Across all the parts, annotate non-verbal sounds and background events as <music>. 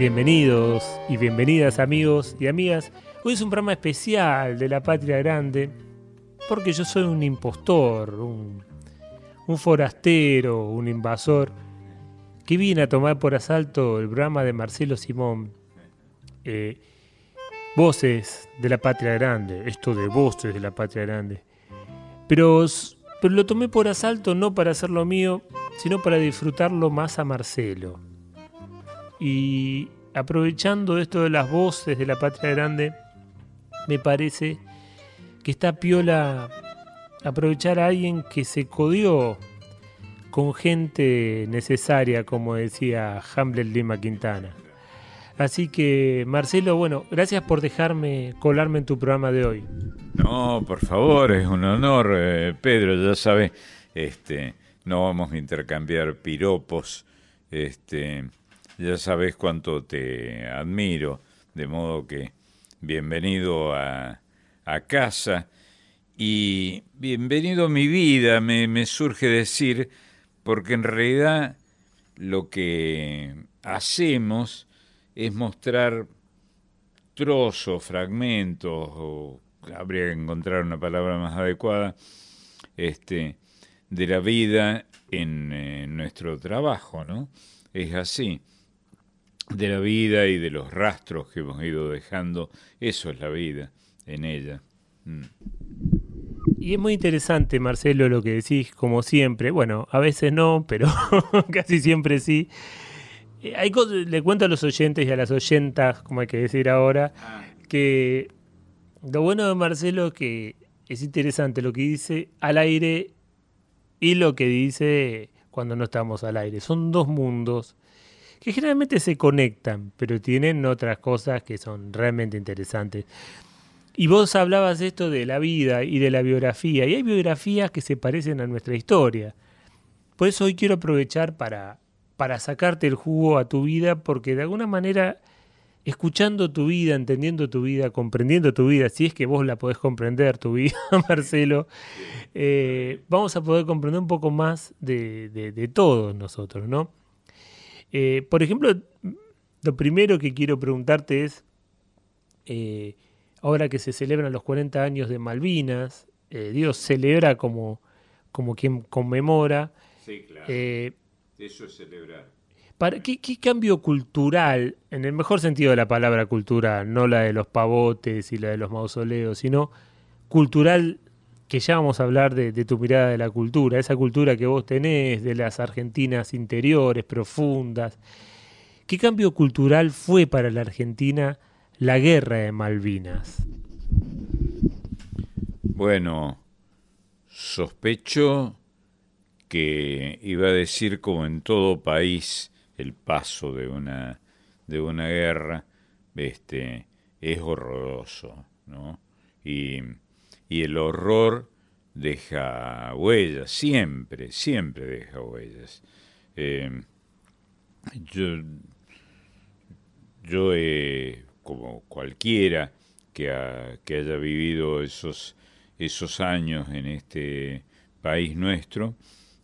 Bienvenidos y bienvenidas amigos y amigas. Hoy es un programa especial de la Patria Grande porque yo soy un impostor, un, forastero, un invasor que viene a tomar por asalto el programa de Marcelo Simón. Eh, voces de la Patria Grande, esto de voces de la Patria Grande. Pero, pero lo tomé por asalto no para hacerlo mío, sino para disfrutarlo más a Marcelo. Y aprovechando esto de las voces de la patria grande, me parece que está piola aprovechar a alguien que se codió con gente necesaria, como decía Hamlet Lima Quintana. Así que, Marcelo, bueno, gracias por dejarme colarme en tu programa de hoy. No, por favor, es un honor, eh, Pedro, ya sabes, este, no vamos a intercambiar piropos, este, ya sabes cuánto te admiro, de modo que bienvenido a, casa y bienvenido a mi vida, me, surge decir, porque en realidad lo que hacemos es mostrar trozos, fragmentos, o habría que encontrar una palabra más adecuada, este, de la vida en, en nuestro trabajo, ¿no? Es así de la vida y de los rastros que hemos ido dejando. Eso es la vida en ella. Mm. Y es muy interesante, Marcelo, lo que decís, como siempre. Bueno, a veces no, pero <laughs> casi siempre sí. Eh, hay le cuento a los oyentes y a las oyentas, como hay que decir ahora, ah. que lo bueno de Marcelo es que es interesante lo que dice al aire y lo que dice cuando no estamos al aire. Son dos mundos que generalmente se conectan, pero tienen otras cosas que son realmente interesantes. Y vos hablabas esto de la vida y de la biografía, y hay biografías que se parecen a nuestra historia. Por eso hoy quiero aprovechar para, para sacarte el jugo a tu vida, porque de alguna manera, escuchando tu vida, entendiendo tu vida, comprendiendo tu vida, si es que vos la podés comprender, tu vida, <laughs> Marcelo, eh, vamos a poder comprender un poco más de, de, de todos nosotros, ¿no? Eh, por ejemplo, lo primero que quiero preguntarte es, eh, ahora que se celebran los 40 años de Malvinas, eh, Dios celebra como, como quien conmemora. Sí, claro. Eso es celebrar. Para, ¿qué, ¿Qué cambio cultural, en el mejor sentido de la palabra cultural, no la de los pavotes y la de los mausoleos, sino cultural que ya vamos a hablar de, tu mirada de la cultura, esa cultura que vos tenés, de las Argentinas interiores, profundas. ¿Qué cambio cultural fue para la Argentina la guerra de Malvinas? Bueno, sospecho que iba a decir como en todo país el paso de una, de una guerra este, es horroroso, ¿no? Y y el horror deja huellas, siempre, siempre deja huellas. Eh, yo, yo como cualquiera que, que haya vivido esos, esos años en este país nuestro,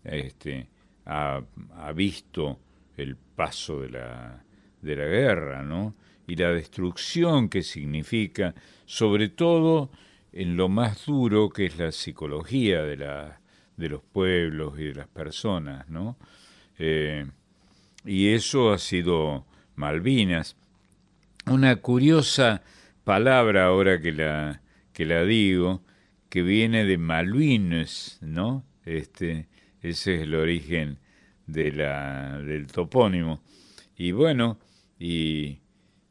este, ha, ha visto el paso de la, de la guerra, ¿no? Y la destrucción que significa, sobre todo en lo más duro que es la psicología de, la, de los pueblos y de las personas, ¿no? Eh, y eso ha sido Malvinas. Una curiosa palabra ahora que la, que la digo, que viene de Malvines, ¿no? Este, ese es el origen de la, del topónimo. Y bueno, y,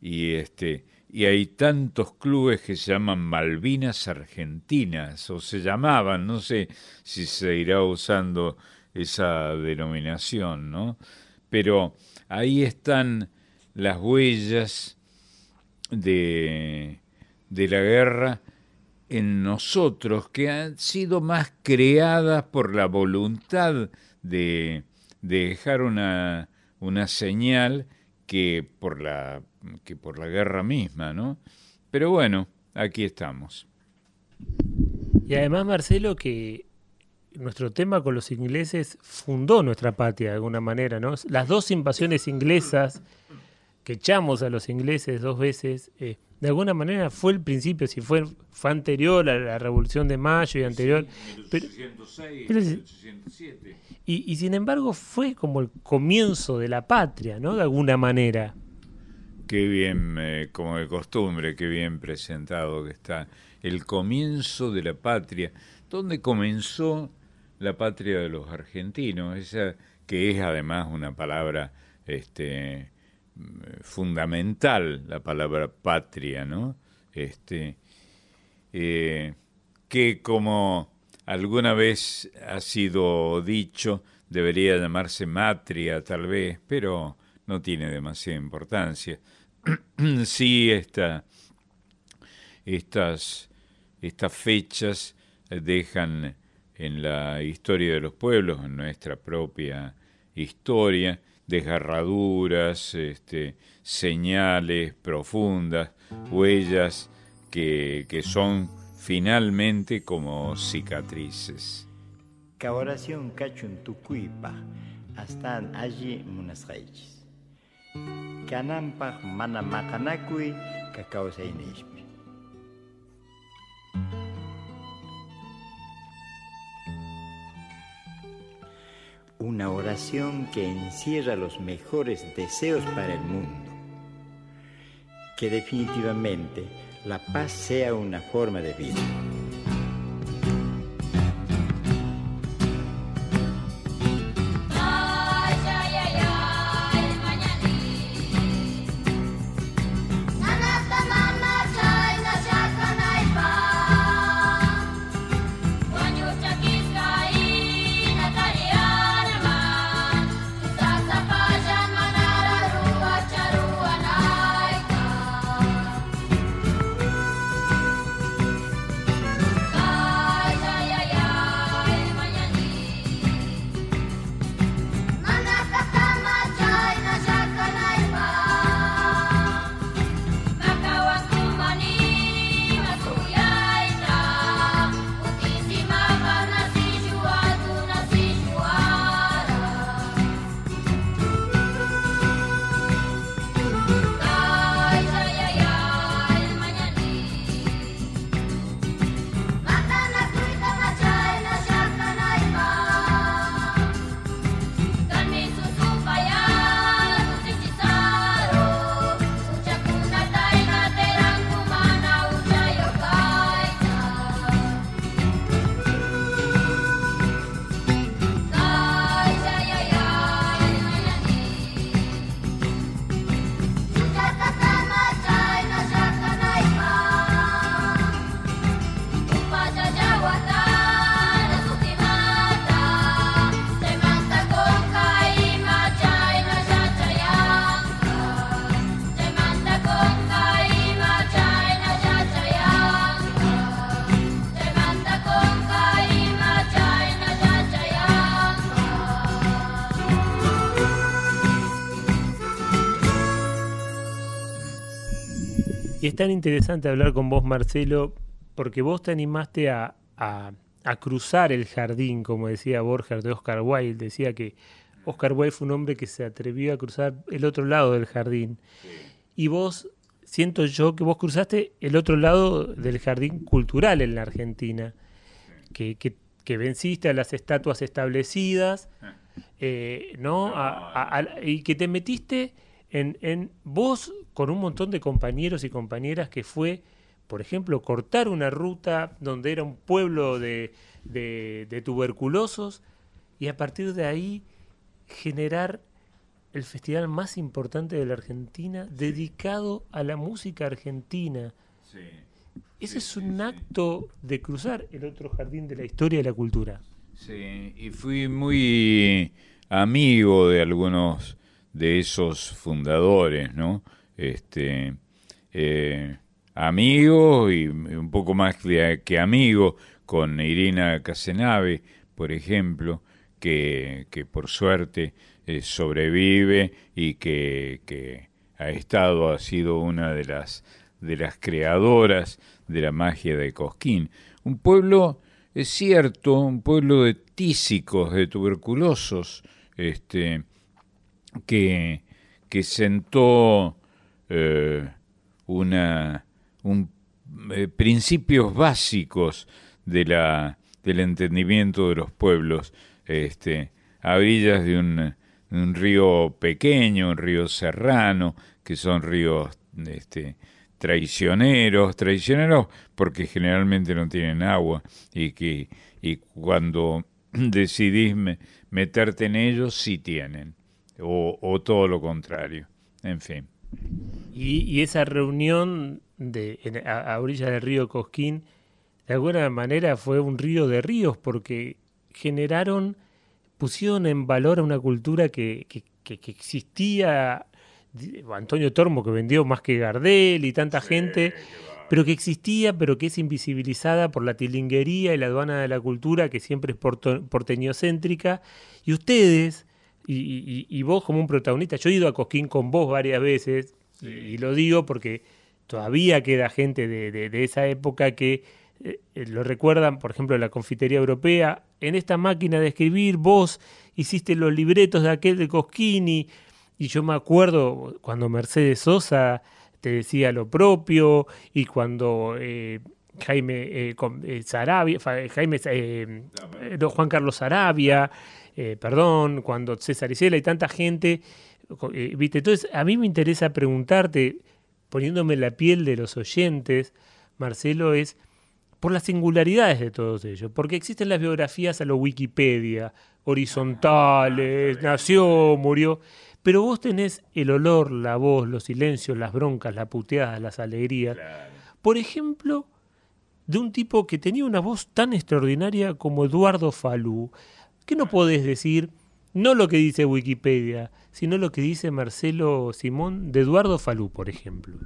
y este, y hay tantos clubes que se llaman Malvinas Argentinas, o se llamaban, no sé si se irá usando esa denominación, ¿no? Pero ahí están las huellas de, de la guerra en nosotros, que han sido más creadas por la voluntad de, dejar una, una señal que por la que por la guerra misma, ¿no? Pero bueno, aquí estamos. Y además, Marcelo, que nuestro tema con los ingleses fundó nuestra patria de alguna manera, ¿no? Las dos invasiones inglesas que echamos a los ingleses dos veces, eh, de alguna manera fue el principio, si fue, fue anterior a la Revolución de Mayo y anterior. pero, y, y, sin embargo fue como el comienzo de la patria, ¿no? De alguna manera. Qué bien, eh, como de costumbre, qué bien presentado que está. El comienzo de la patria. ¿Dónde comenzó la patria de los argentinos? Esa que es además una palabra este, fundamental, la palabra patria, ¿no? Este, eh, que como alguna vez ha sido dicho, debería llamarse matria tal vez, pero no tiene demasiada importancia. <clears throat> sí, esta, estas, estas fechas dejan en la historia de los pueblos, en nuestra propia historia, desgarraduras, este, señales profundas, huellas que, que son finalmente como cicatrices. Caoración cachun tucuipa, hasta allí munas reyes. Canampa mana macanacui, cacao seinespi. Una oración que encierra los mejores deseos para el mundo. Que definitivamente la paz sea una forma de vida. Es tan interesante hablar con vos, Marcelo, porque vos te animaste a, cruzar el jardín, como decía Borges de Oscar Wilde. Decía que Oscar Wilde fue un hombre que se atrevió a cruzar el otro lado del jardín. Y vos, siento yo que vos cruzaste el otro lado del jardín cultural en la Argentina, que, que, venciste a las estatuas establecidas, eh, ¿no? y que te metiste en, en vos con un montón de compañeros y compañeras que fue, por ejemplo, cortar una ruta donde era un pueblo de, de, tuberculosos y a partir de ahí generar el festival más importante de la Argentina dedicado a la música argentina. Ese es un acto de cruzar el otro jardín de la historia y la cultura. Sí, y fui muy amigo de algunos de esos fundadores, ¿no? Este, eh, amigo y un poco más que amigo con Irina Casenave, por ejemplo, que, que por suerte eh, sobrevive y que, que, ha estado, ha sido una de las, de las creadoras de la magia de Cosquín. Un pueblo, es cierto, un pueblo de tísicos, de tuberculosos, este, que, que sentó eh, una, un, eh, principios básicos de la, del entendimiento de los pueblos, este, a orillas de un, un río pequeño, un río serrano, que son ríos este, traicioneros, traicioneros porque generalmente no tienen agua y que y cuando <clears throat> decidís meterte en ellos sí tienen, o, o todo lo contrario, en fin. Y, y esa reunión de, en, a, a orillas del río Cosquín, de alguna manera fue un río de ríos porque generaron, pusieron en valor a una cultura que, que, que, que existía, Antonio Tormo que vendió más que Gardel y tanta sí, gente, pero que existía, pero que es invisibilizada por la tilinguería y la aduana de la cultura, que siempre es porteñocéntrica, y ustedes, y, y, y, vos como un protagonista, yo he ido a Cosquín con vos varias veces, sí. y, lo digo porque todavía queda gente de, de, de esa época que eh, lo recuerdan, por ejemplo, la confitería europea, en esta máquina de escribir vos hiciste los libretos de aquel de Cosquín y, y yo me acuerdo cuando Mercedes Sosa te decía lo propio y cuando eh, Jaime eh, eh, Sarabia, Jaime eh, Juan Carlos Sarabia, eh, perdón, cuando César Isela y tanta gente, eh, viste, entonces a mí me interesa preguntarte, poniéndome la piel de los oyentes, Marcelo, es por las singularidades de todos ellos, porque existen las biografías a lo Wikipedia, horizontales, nació, murió, pero vos tenés el olor, la voz, los silencios, las broncas, las puteadas, las alegrías. Claro. Por ejemplo, de un tipo que tenía una voz tan extraordinaria como Eduardo Falú. ¿Qué no podés decir? No lo que dice Wikipedia, sino lo que dice Marcelo Simón de Eduardo Falú, por ejemplo.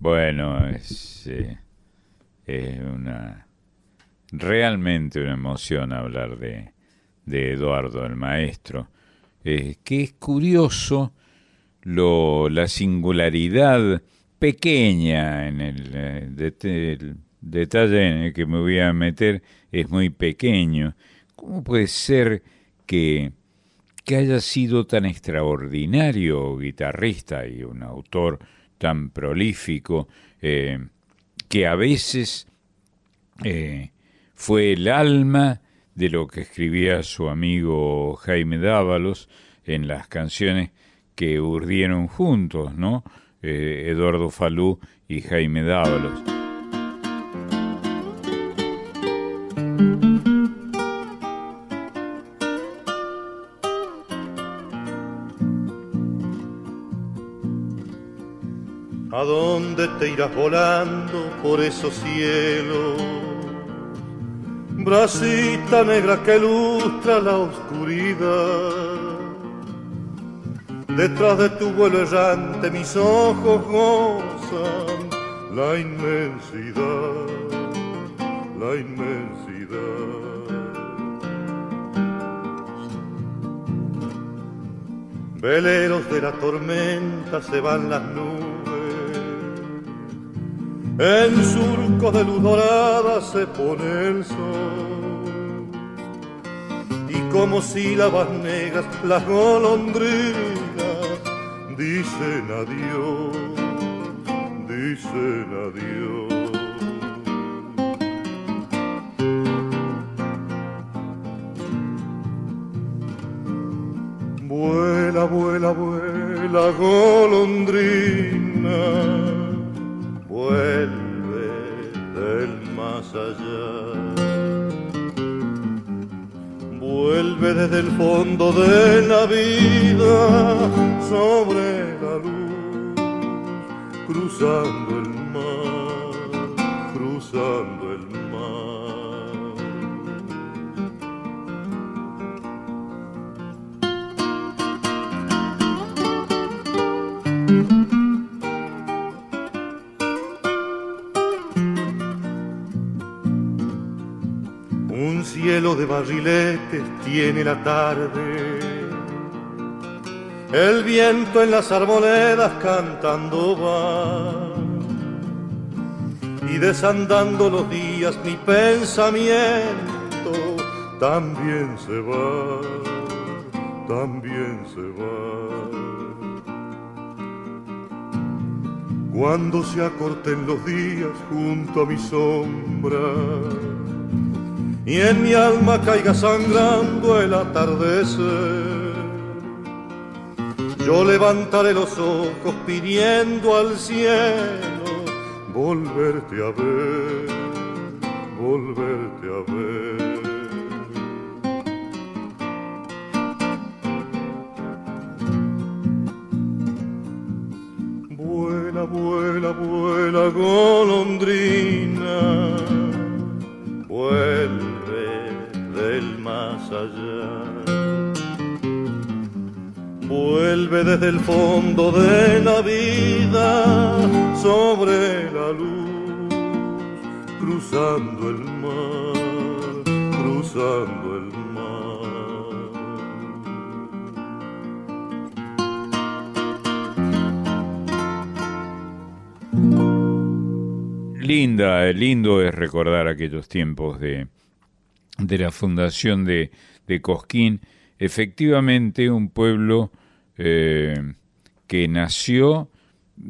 Bueno, es, eh, es una realmente una emoción hablar de, de Eduardo, el maestro eh, que es curioso lo, la singularidad pequeña en el, eh, el, detalle en el que me voy a meter es muy pequeño. ¿Cómo puede ser que, que haya sido tan extraordinario guitarrista y un autor tan prolífico eh, que a veces eh, fue el alma de lo que escribía su amigo Jaime Dávalos en las canciones que urdieron juntos, ¿no? Eh, Eduardo Falú y Jaime Dávalos. Dónde te irás volando por esos cielos? bracita negra que ilustra la oscuridad. Detrás de tu vuelo errante mis ojos gozan la inmensidad, la inmensidad. Veleros de la tormenta se van las nubes, en surcos de luz dorada se pone el sol, y como sílabas negras las golondrinas dicen adiós, dicen adiós. Vuela, vuela, vuela, golondrina, vuelve del más allá. Vuelve desde el fondo de la vida sobre la luz, cruzando el mar, cruzando barriletes tiene la tarde. El viento en las arboledas cantando va. Y desandando los días mi pensamiento también se va, también se va. Cuando se acorten los días junto a mi sombra y en mi alma caiga sangrando el atardecer. Yo levantaré los ojos pidiendo al cielo volverte a ver, volverte a ver. Vuela, vuela, vuela, golondrina, vuela del más allá. Vuelve desde el fondo de la vida sobre la luz, cruzando el mar, cruzando el mar. Linda, lindo es recordar aquellos tiempos de, de la fundación de, de, Cosquín, efectivamente un pueblo eh, que nació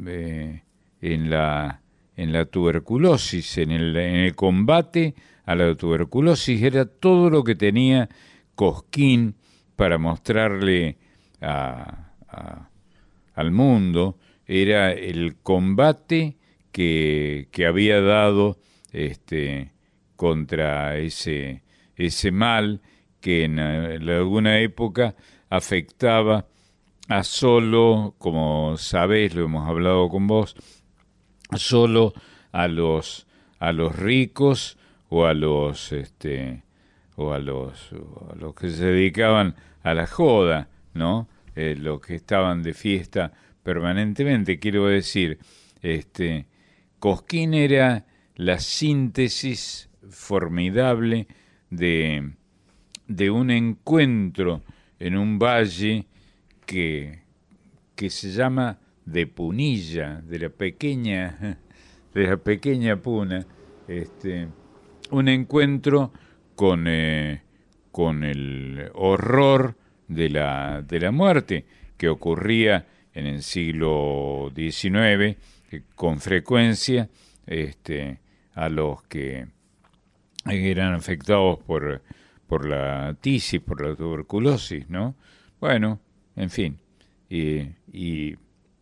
eh, en, la, en la tuberculosis, en el, en el combate a la tuberculosis, era todo lo que tenía Cosquín para mostrarle a, al mundo, era el combate que, que había dado este, contra ese, ese mal que en, en, alguna época afectaba a solo, como sabéis, lo hemos hablado con vos, solo a los a los ricos o a los este o a los, a los que se dedicaban a la joda, ¿no? Eh, los que estaban de fiesta permanentemente, quiero decir, este Cosquín era la síntesis formidable de, de un encuentro en un valle que, que se llama de Punilla, de la pequeña, <laughs> de la pequeña Puna, este, un encuentro con, eh, con el horror de la, de la muerte que ocurría en el siglo XIX, con frecuencia este, a los que eran afectados por, por la tisis, por la tuberculosis, ¿no? Bueno, en fin, y, y,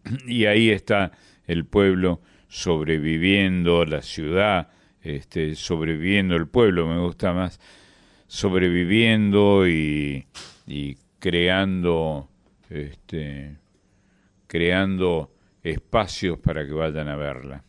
<clears throat> y ahí está el pueblo sobreviviendo, la ciudad, este, sobreviviendo el pueblo, me gusta más, sobreviviendo y, y creando, este, creando espacios para que vayan a verla.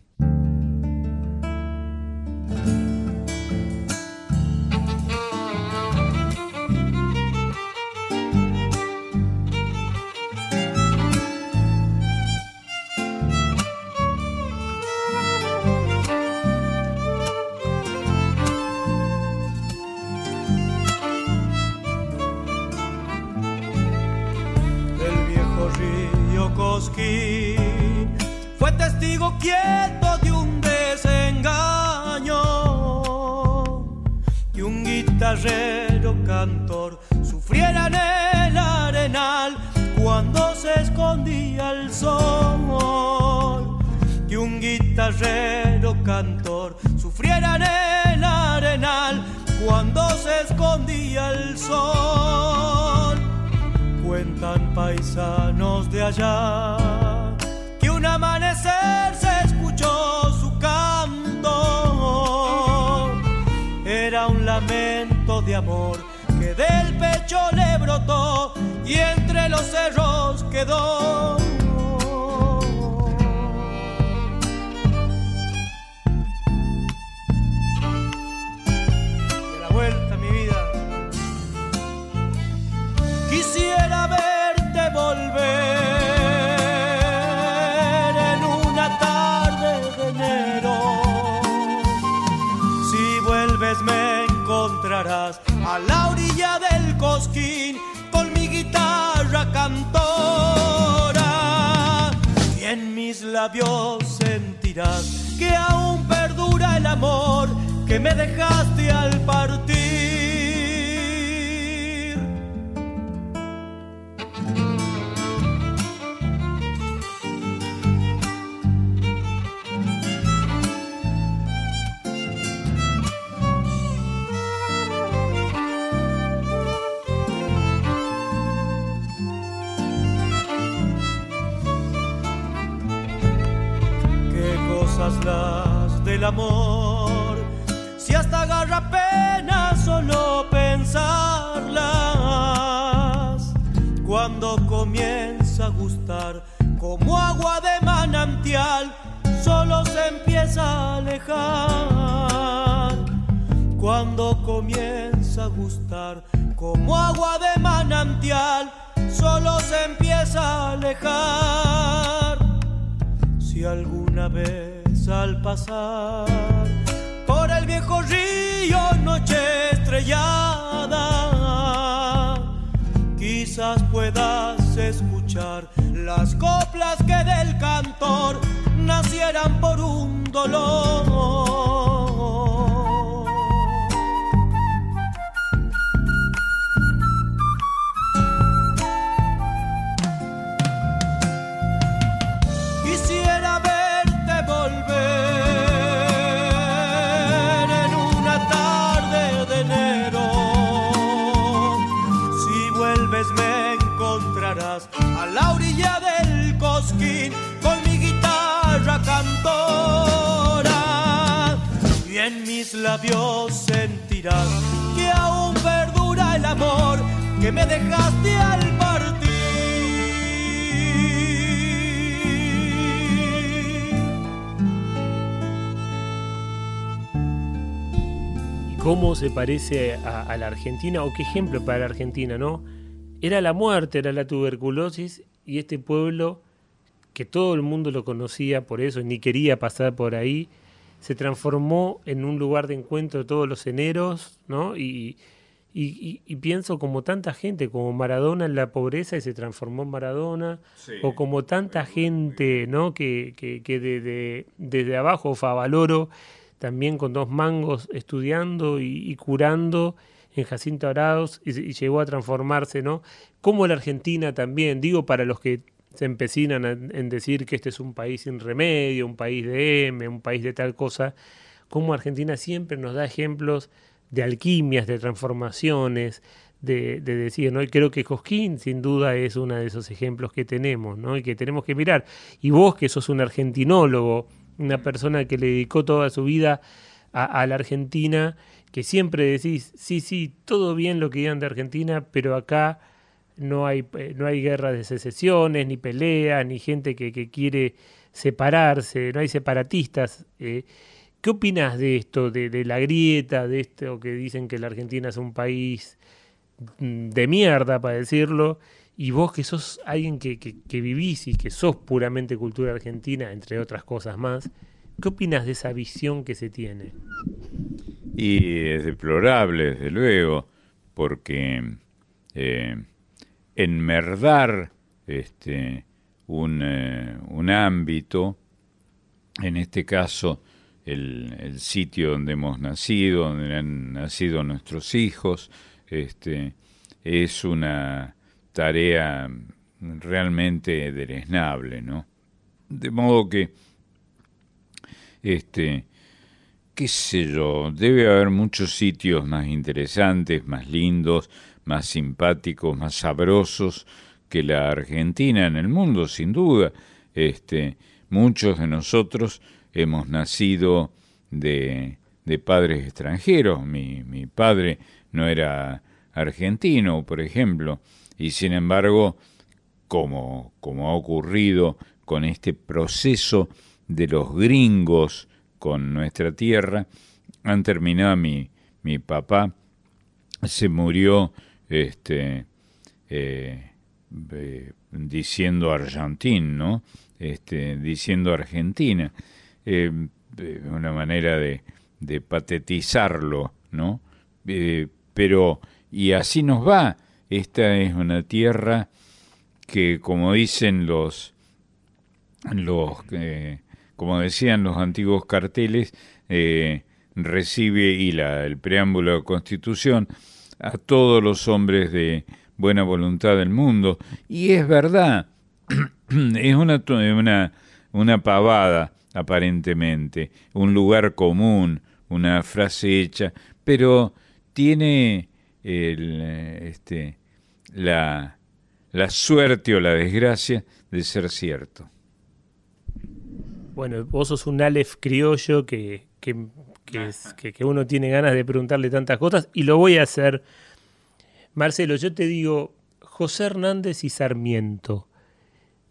Si alguna vez al pasar por el viejo río noche estrellada. Quizás puedas escuchar las coplas que del cantor nacieran por un dolor. Y en mis labios sentirás que aún perdura el amor que me dejaste al partir. ¿Cómo se parece a, a la Argentina o qué ejemplo para la Argentina, no? Era la muerte, era la tuberculosis y este pueblo que todo el mundo lo conocía por eso, ni quería pasar por ahí, se transformó en un lugar de encuentro de todos los eneros, ¿no? Y, y, pienso como tanta gente, como Maradona en la pobreza y se transformó en Maradona, o como tanta gente, ¿no? Que, que, que de, desde abajo, Favaloro, también con dos mangos estudiando y, curando en Jacinto Arauz y, y, llegó a transformarse, ¿no? Como la Argentina también, digo, para los que se empecinan en decir que este es un país sin remedio, un país de M, un país de tal cosa, como Argentina siempre nos da ejemplos de alquimias, de transformaciones, de, decir, ¿no? Y creo que Cosquín sin duda es uno de esos ejemplos que tenemos, ¿no? Y que tenemos que mirar. Y vos que sos un argentinólogo, una persona que le dedicó toda su vida a, a la Argentina, que siempre decís, sí, sí, todo bien lo que digan de Argentina, pero acá no hay, eh, no hay guerra de secesiones, ni peleas, ni gente que, quiere separarse, no hay separatistas. Eh. ¿Qué opinas de esto, de, la grieta, de esto que dicen que la Argentina es un país mm, de mierda, para decirlo? Y vos que sos alguien que, que, vivís y que sos puramente cultura argentina, entre otras cosas más, ¿qué opinas de esa visión que se tiene? Y es deplorable, desde luego, porque eh, enmerdar este, un, eh, un, ámbito, en este caso el, sitio donde hemos nacido, donde han nacido nuestros hijos, este, es una tarea realmente deleznable, ¿no? De modo que, este, qué sé yo, debe haber muchos sitios más interesantes, más lindos, más simpáticos, más sabrosos que la Argentina en el mundo, sin duda. Este, muchos de nosotros hemos nacido de, de padres extranjeros. Mi, mi padre no era argentino, por ejemplo, y sin embargo, como, como ha ocurrido con este proceso de los gringos con nuestra tierra, han terminado mi, mi papá, se murió este, eh, diciendo Argentina, ¿no? Este, diciendo Argentina, eh, una manera de, patetizarlo, ¿no? eh, pero y así nos va. Esta es una tierra que, como dicen los, los eh, como decían los antiguos carteles, eh, recibe y la, el preámbulo de la Constitución a todos los hombres de buena voluntad del mundo. Y es verdad, <clears throat> es una, una, una pavada aparentemente, un lugar común, una frase hecha, pero tiene el, este, la, la suerte o la desgracia de ser cierto. Bueno, vos sos un Aleph criollo que, que, que, que, uno tiene ganas de preguntarle tantas cosas y lo voy a hacer. Marcelo, yo te digo, José Hernández y Sarmiento,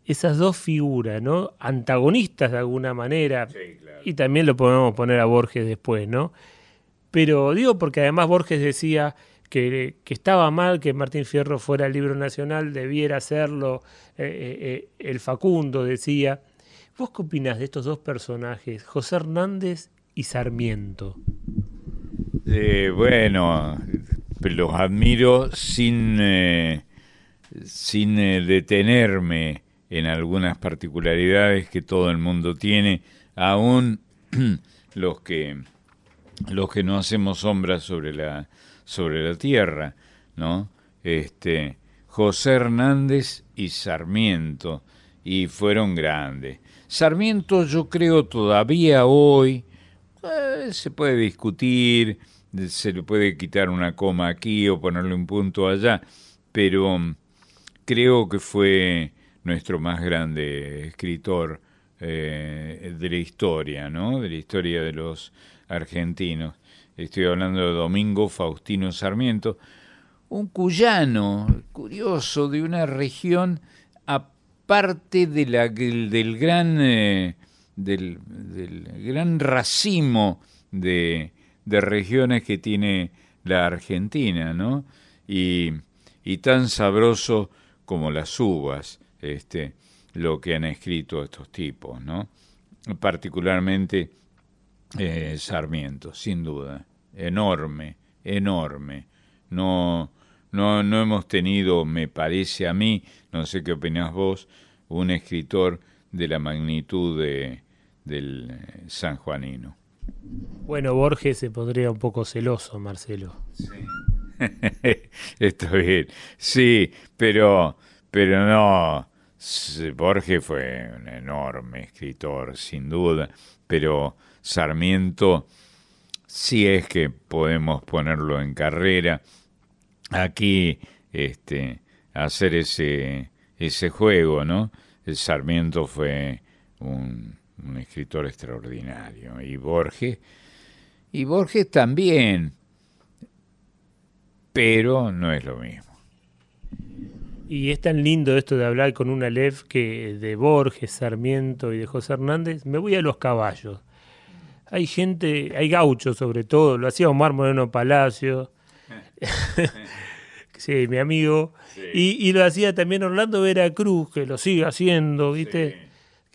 esas dos figuras, ¿no? Antagonistas de alguna manera, y también lo podemos poner a Borges después, ¿no? Pero digo porque además Borges decía que, que estaba mal que Martín Fierro fuera el libro nacional, debiera serlo, eh, eh, eh, el Facundo decía. ¿Vos qué opinás de estos dos personajes, José Hernández y Sarmiento? bueno, los admiro sin, sin detenerme en algunas particularidades que todo el mundo tiene, aún <clears throat> los que los que no hacemos sombra sobre la sobre la tierra, ¿no? Este José Hernández y Sarmiento y fueron grandes. Sarmiento yo creo todavía hoy eh, se puede discutir, se le puede quitar una coma aquí o ponerle un punto allá, pero mm, creo que fue nuestro más grande escritor eh, de la historia, ¿no? De la historia de los argentinos. Estoy hablando de Domingo Faustino Sarmiento, un cuyano curioso de una región aparte de la, del, gran eh, del, gran racimo de, de, regiones que tiene la Argentina, ¿no? Y, y tan sabroso como las uvas este, lo que han escrito estos tipos, ¿no? Particularmente eh, Sarmiento, sin duda, enorme, enorme. No, no, no hemos tenido, me parece a mí, no sé qué opinás vos, un escritor de la magnitud de, del eh, sanjuanino. Bueno, Borges se pondría un poco celoso, Marcelo. <laughs> Sí. Está bien. Sí, pero, pero no, Borges fue un enorme escritor, sin duda, pero Sarmiento, si es que podemos ponerlo en carrera, aquí este, hacer ese, ese juego, ¿no? El Sarmiento fue un, un escritor extraordinario y Borges, y Borges también, pero no es lo mismo. Y es tan lindo esto de hablar con una Aleph que de Borges, Sarmiento y de José Hernández. Me voy a los caballos. Hay gente, hay gauchos sobre todo, lo hacía Omar Moreno Palacio, <laughs> sí, mi amigo, Y, y, lo hacía también Orlando Veracruz, que lo sigue haciendo, ¿viste?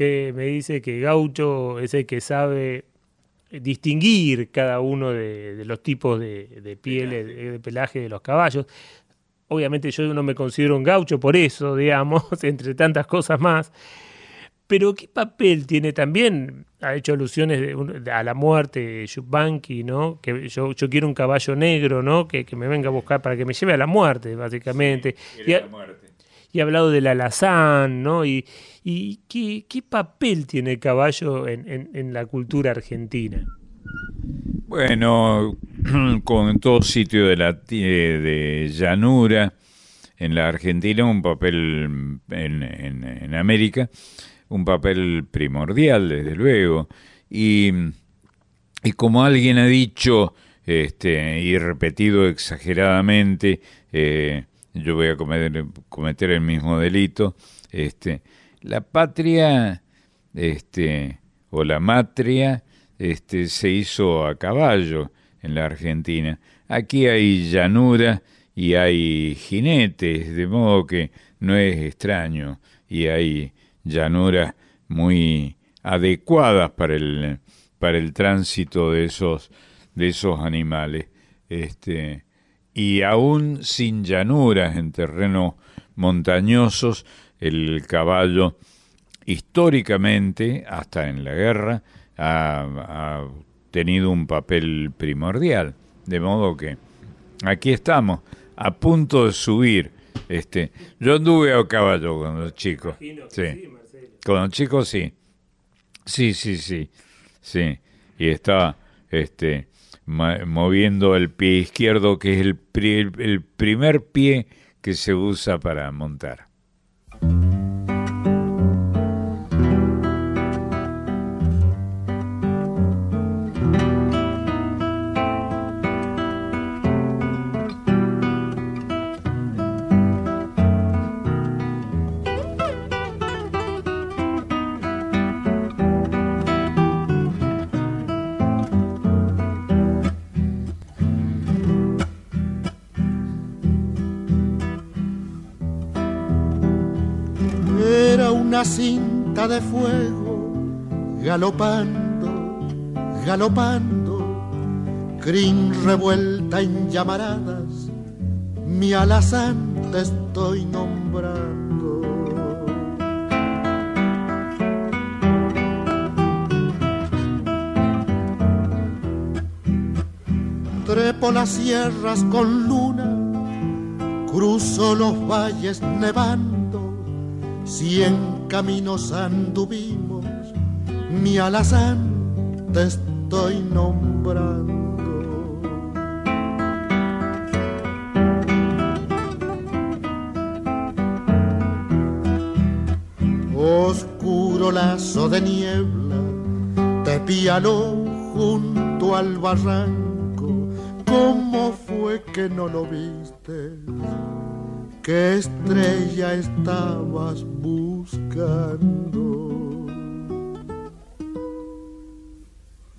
Que me dice que gaucho es el que sabe distinguir cada uno de, los tipos de, de piel, de pelaje de los caballos. Obviamente yo no me considero un gaucho por eso, <laughs> digamos, entre tantas cosas más. Pero ¿qué papel tiene también? Ha hecho alusiones a la muerte de Yupanqui, ¿no? Que yo, yo quiero un caballo negro, ¿no? Que, me venga a buscar para que me lleve a la muerte, básicamente. y, ha, hablado del alazán, ¿no? Y, y ¿qué, papel tiene el caballo en, en la cultura argentina? Bueno, <clears throat> con todo sitio de, la, de llanura en la Argentina, un papel en, en, América, un papel primordial, desde luego. Y, y como alguien ha dicho este, y repetido exageradamente, eh, yo voy a cometer, cometer el mismo delito, este, la patria este, o la matria este, se hizo a caballo en la Argentina. Aquí hay llanura y hay jinetes, de modo que no es extraño y hay llanuras muy adecuadas para el, para el tránsito de esos, de esos animales. este, y aún sin llanuras en terrenos montañosos, el caballo históricamente, hasta en la guerra, ha, tenido un papel primordial. De modo que aquí estamos, a punto de subir. Este, yo anduve a caballo con los chicos. Sí. Con los chicos sí. Sí, sí, sí. Sí. Y estaba este, moviendo el pie izquierdo, que es el, el primer pie que se usa para montar. Galopando, galopando, crin revuelta en llamaradas, mi alazán te estoy nombrando. Trepo las sierras con luna, cruzo los valles nevando, cien caminos anduvimos, mi alazán te estoy nombrando. Oscuro lazo de niebla, te pialó junto al barranco, ¿cómo fue que no lo viste? ¿Qué estrella estabas buscando?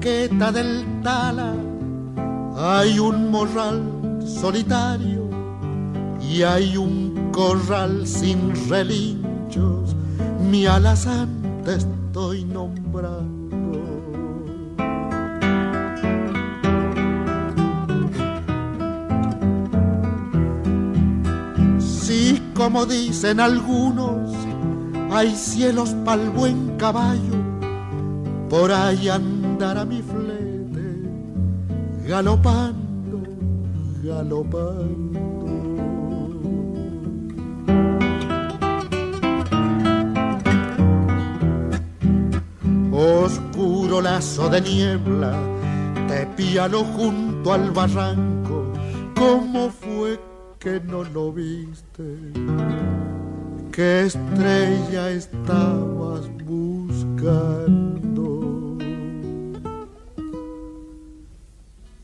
Del Tala hay un morral solitario y hay un corral sin relinchos. Mi alazán te estoy nombrando. Sí, como dicen algunos, hay cielos pa'l buen caballo, por ahí andará mi galopando, galopando. Oscuro lazo de niebla te piano junto al barranco. ¿Cómo fue que no lo viste? ¿Qué estrella estabas buscando?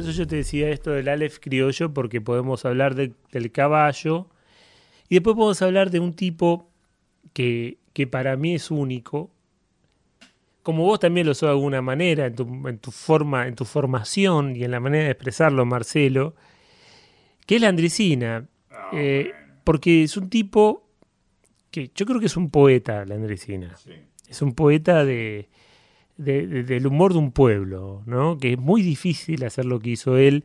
Eso yo te decía esto del Aleph criollo, porque podemos hablar del caballo y después podemos hablar de un tipo que, que para mí es único, como vos también lo sos de alguna manera, en tu, en tu, forma, en tu formación y en la manera de expresarlo, Marcelo, que es la Andresina. Ah, eh, porque es un tipo que yo creo que es un poeta, la Andresina. Es un poeta de, del humor de un pueblo, ¿no? que es muy difícil hacer lo que hizo él,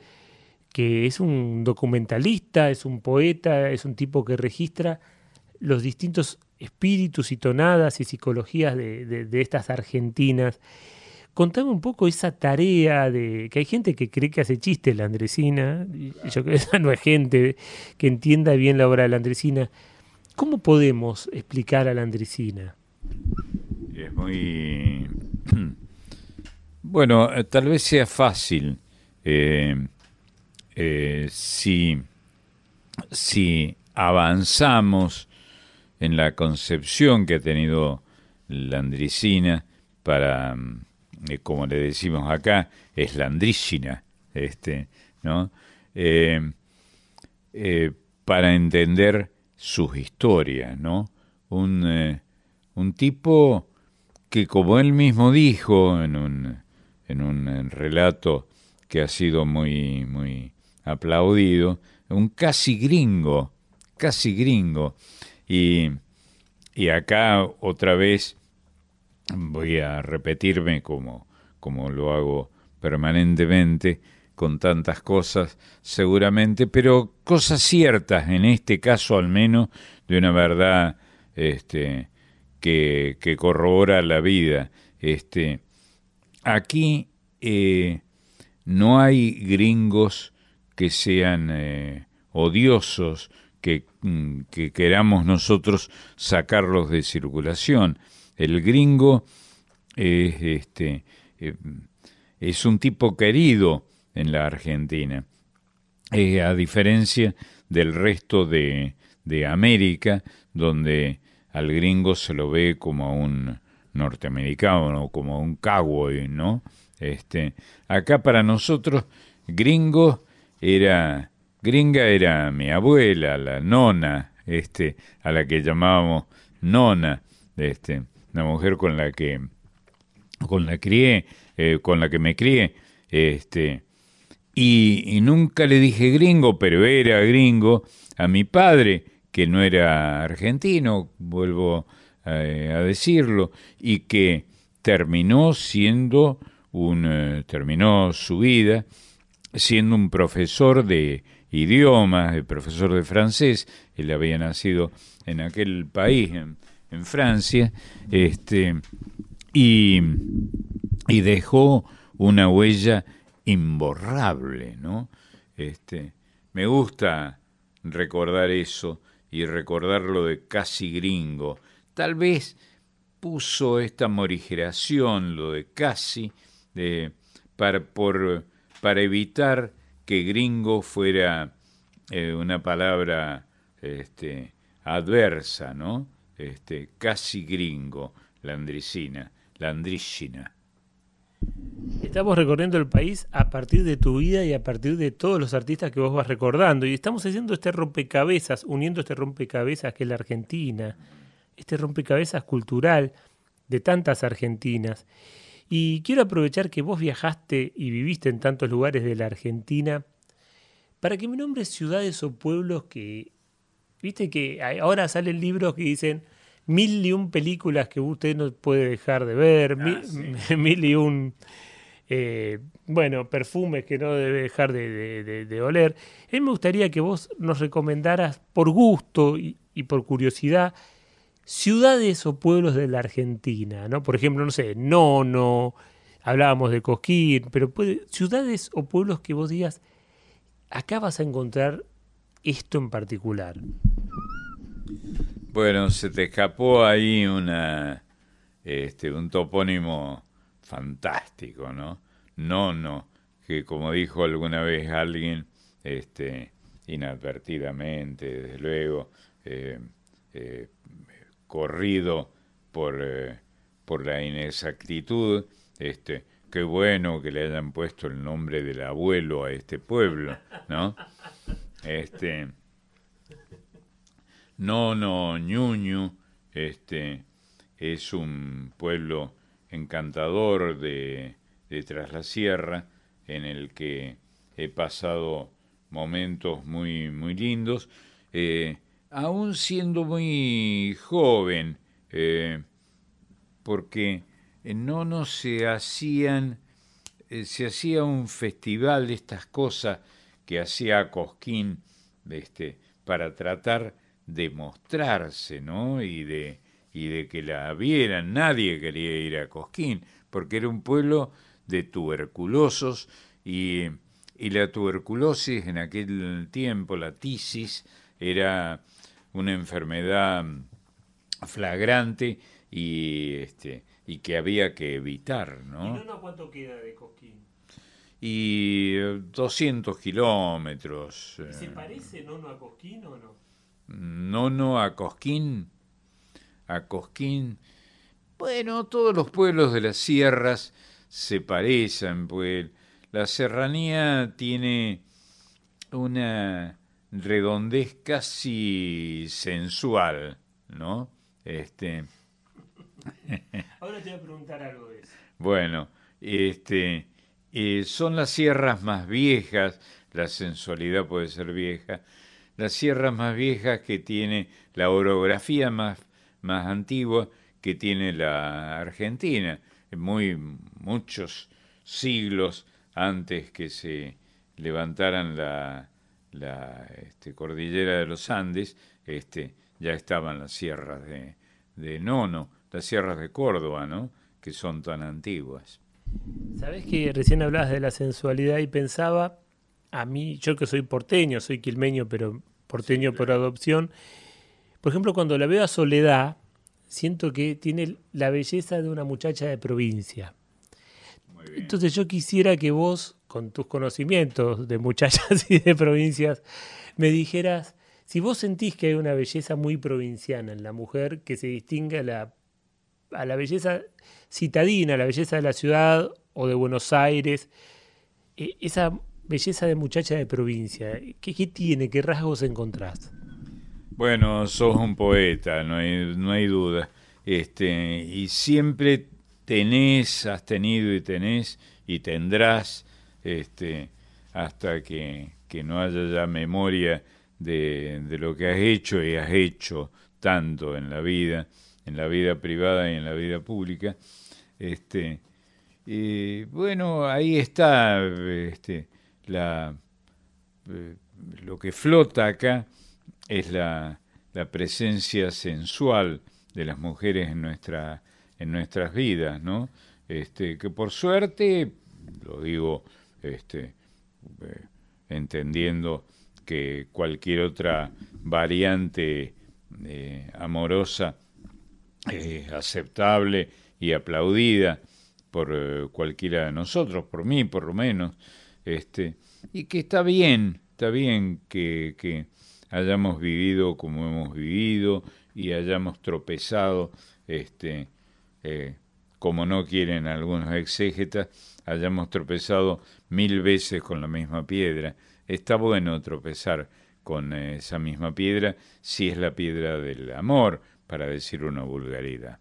que es un documentalista, es un poeta, es un tipo que registra los distintos espíritus y tonadas y psicologías de, estas argentinas. Contame un poco esa tarea de que hay gente que cree que hace chistes la Andresina, yo creo que esa no es gente que entienda bien la obra de la Andresina. ¿Cómo podemos explicar a la Andresina? Es muy... Bueno, eh, tal vez sea fácil eh, eh, si, si avanzamos en la concepción que ha tenido la andricina para, como le decimos acá, es la andrígina, este, ¿no? para entender sus historias, ¿no? Un, un tipo que, como él mismo dijo en un, en un relato que ha sido muy, muy aplaudido, un casi gringo, casi gringo. Y, y acá otra vez voy a repetirme como, como lo hago permanentemente con tantas cosas seguramente, pero cosas ciertas, en este caso al menos, de una verdad este, que, que corrobora la vida. Este, aquí eh, no hay gringos que sean eh, odiosos, mm, que, queramos nosotros sacarlos de circulación. El gringo es, este, eh, es un tipo querido en la Argentina, a diferencia del resto de, de América, donde al gringo se lo ve como a un norteamericano, como un cowboy, ¿no? Este, acá para nosotros, gringo era, gringa era mi abuela, la nona, este, a la que llamábamos nona, este, una mujer con la que, con la crié, eh, con la que me crié, este, y, y nunca le dije gringo, pero era gringo, a mi padre, que no era argentino, vuelvo eh, a decirlo, y que terminó siendo un, eh, terminó su vida siendo un profesor de idiomas, profesor de francés, él había nacido en aquel país, en, Francia, este, y, y, dejó una huella imborrable, ¿no? Este, me gusta recordar eso y recordarlo de casi gringo. Tal vez puso esta morigeración, lo de casi, para, por, para evitar que gringo fuera eh, una palabra este, adversa, ¿no? Este, casi gringo, landricina, landricina. Estamos recorriendo el país a partir de tu vida y a partir de todos los artistas que vos vas recordando. Y estamos haciendo este rompecabezas, uniendo este rompecabezas que es la Argentina, este rompecabezas cultural de tantas argentinas. Y quiero aprovechar que vos viajaste y viviste en tantos lugares de la Argentina para que me nombres ciudades o pueblos que, viste que ahora salen libros que dicen mil y un películas que usted no puede dejar de ver, ah, mil, <laughs> y un, eh, bueno, perfumes que no debe dejar de, oler. A mí me gustaría que vos nos recomendaras por gusto y, y por curiosidad ciudades o pueblos de la Argentina, ¿no? Por ejemplo, no sé, Nono, hablábamos de Cosquín, pero ciudades o pueblos que vos digas, acá vas a encontrar esto en particular. Bueno, se te escapó ahí una, este, un topónimo fantástico, ¿no? Nono, que como dijo alguna vez alguien, este, inadvertidamente, desde luego, eh, eh, corrido por, eh, por la inexactitud, este, qué bueno que le hayan puesto el nombre del abuelo a este pueblo, ¿no? Este, Nono Ñuñu, este, es un pueblo encantador de, de Tras la Sierra, en el que he pasado momentos muy, muy lindos. Eh, aún siendo muy joven, eh, porque no nos se hacían, eh, se hacía un festival de estas cosas que hacía Cosquín este, para tratar demostrarse, ¿no? Y de, y de que la vieran. Nadie quería ir a Cosquín, porque era un pueblo de tuberculosos y, y la tuberculosis en aquel tiempo, la tisis, era una enfermedad flagrante y este y que había que evitar, ¿no? ¿Y cuánto queda de Cosquín? Y 200 kilómetros. ¿Se parece Nono a Cosquín o no? Nono a Cosquín, a Cosquín. Bueno, todos los pueblos de las sierras se parecen, pues la serranía tiene una redondez casi sensual, ¿no? Este. <laughs> Ahora te voy a preguntar algo de eso. Bueno, este, eh, son las sierras más viejas, la sensualidad puede ser vieja, las sierras más viejas que tiene la orografía más, más antigua que tiene la Argentina, muy muchos siglos antes que se levantaran la, la este, cordillera de los Andes, este, ya estaban las sierras de, de Nono, las sierras de Córdoba, ¿no? que son tan antiguas. Sabes que recién hablabas de la sensualidad y pensaba, a mí, yo que soy porteño, soy quilmeño, pero porteño por adopción, por ejemplo, cuando la veo a Soledad, siento que tiene la belleza de una muchacha de provincia. Entonces yo quisiera que vos, con tus conocimientos de muchachas <laughs> y de provincias, me dijeras si vos sentís que hay una belleza muy provinciana en la mujer que se distingue a la, a la belleza citadina, a la belleza de la ciudad o de Buenos Aires, e, esa belleza de muchacha de provincia, ¿qué, qué tiene? ¿Qué rasgos encontrás? Bueno, sos un poeta, no hay, no hay duda. Este, y siempre tenés, has tenido y tenés y tendrás este, hasta que, que no haya ya memoria de, de, lo que has hecho y has hecho tanto en la vida, en la vida privada y en la vida pública. Este, y bueno, ahí está este, la, eh, lo que flota acá es la, la presencia sensual de las mujeres en, nuestra, en nuestras vidas, ¿no? Este, que por suerte, lo digo este, eh, entendiendo que cualquier otra variante eh, amorosa es aceptable y aplaudida por eh, cualquiera de nosotros, por mí por lo menos, este, y que está bien, está bien que, que hayamos vivido como hemos vivido y hayamos tropezado, este, eh, como no quieren algunos exégetas, hayamos tropezado mil veces con la misma piedra. Está bueno tropezar con esa misma piedra si es la piedra del amor, para decir una vulgaridad.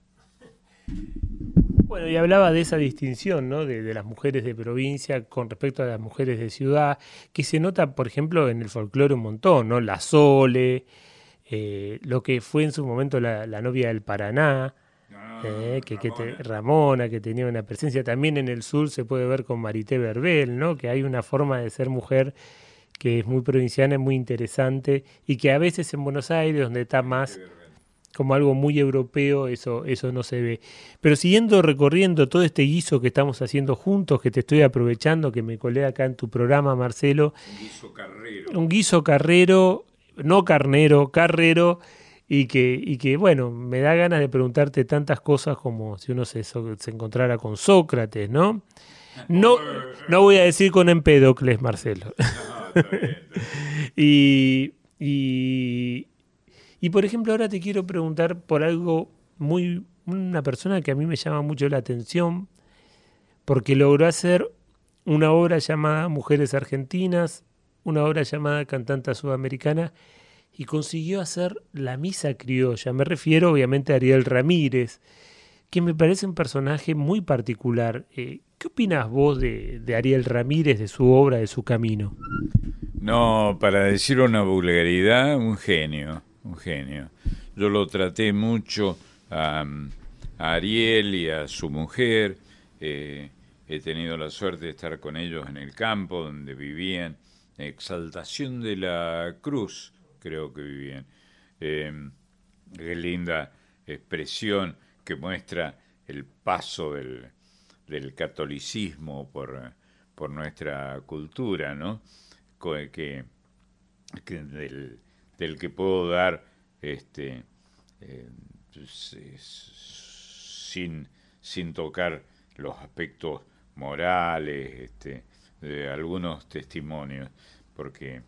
Bueno, y hablaba de esa distinción, ¿no? De, las mujeres de provincia con respecto a las mujeres de ciudad, que se nota, por ejemplo, en el folclore un montón, ¿no? La Sole, eh, lo que fue en su momento la novia del Paraná, eh, que, que te, Ramona, que tenía una presencia. También en el sur se puede ver con Marité Verbel, ¿no? Que hay una forma de ser mujer que es muy provinciana, muy interesante, y que a veces en Buenos Aires, donde está más como algo muy europeo, eso, eso no se ve. Pero siguiendo recorriendo todo este guiso que estamos haciendo juntos, que te estoy aprovechando, que me colé acá en tu programa, Marcelo. Un guiso carrero. Un guiso carrero, no carnero, carrero, y que, y que, bueno, me da ganas de preguntarte tantas cosas como si uno se, se encontrara con Sócrates, ¿no? <laughs> No, no voy a decir con Empédocles, Marcelo. <laughs> No, está bien, está bien. <laughs> y, y, y por ejemplo, ahora te quiero preguntar por algo muy, una persona que a mí me llama mucho la atención, porque logró hacer una obra llamada Mujeres Argentinas, una obra llamada Cantanta Sudamericana, y consiguió hacer la misa criolla. Me refiero obviamente a Ariel Ramírez, que me parece un personaje muy particular. Eh, ¿Qué opinas vos de, de Ariel Ramírez, de su obra, de su camino? No, para decir una vulgaridad, un genio un genio. Yo lo traté mucho a, Ariel y a su mujer. Eh, he tenido la suerte de estar con ellos en el campo donde vivían. Exaltación de la Cruz, creo que vivían. Em, qué linda expresión que muestra el paso del, del catolicismo por, por nuestra cultura, ¿no? Del, que puedo dar este, eh, sin, sin tocar los aspectos morales, este, de algunos testimonios, porque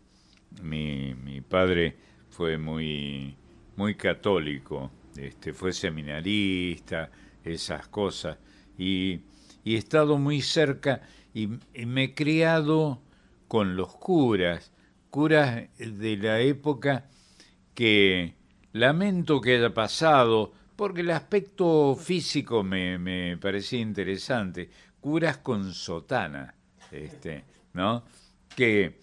mi, mi padre fue muy, muy católico, este, fue seminarista, esas cosas, y, y he estado muy cerca y, me he criado con los curas, curas de la época que lamento que haya pasado, porque el aspecto físico me, me parecía interesante, curas con sotana, este, ¿no? Que,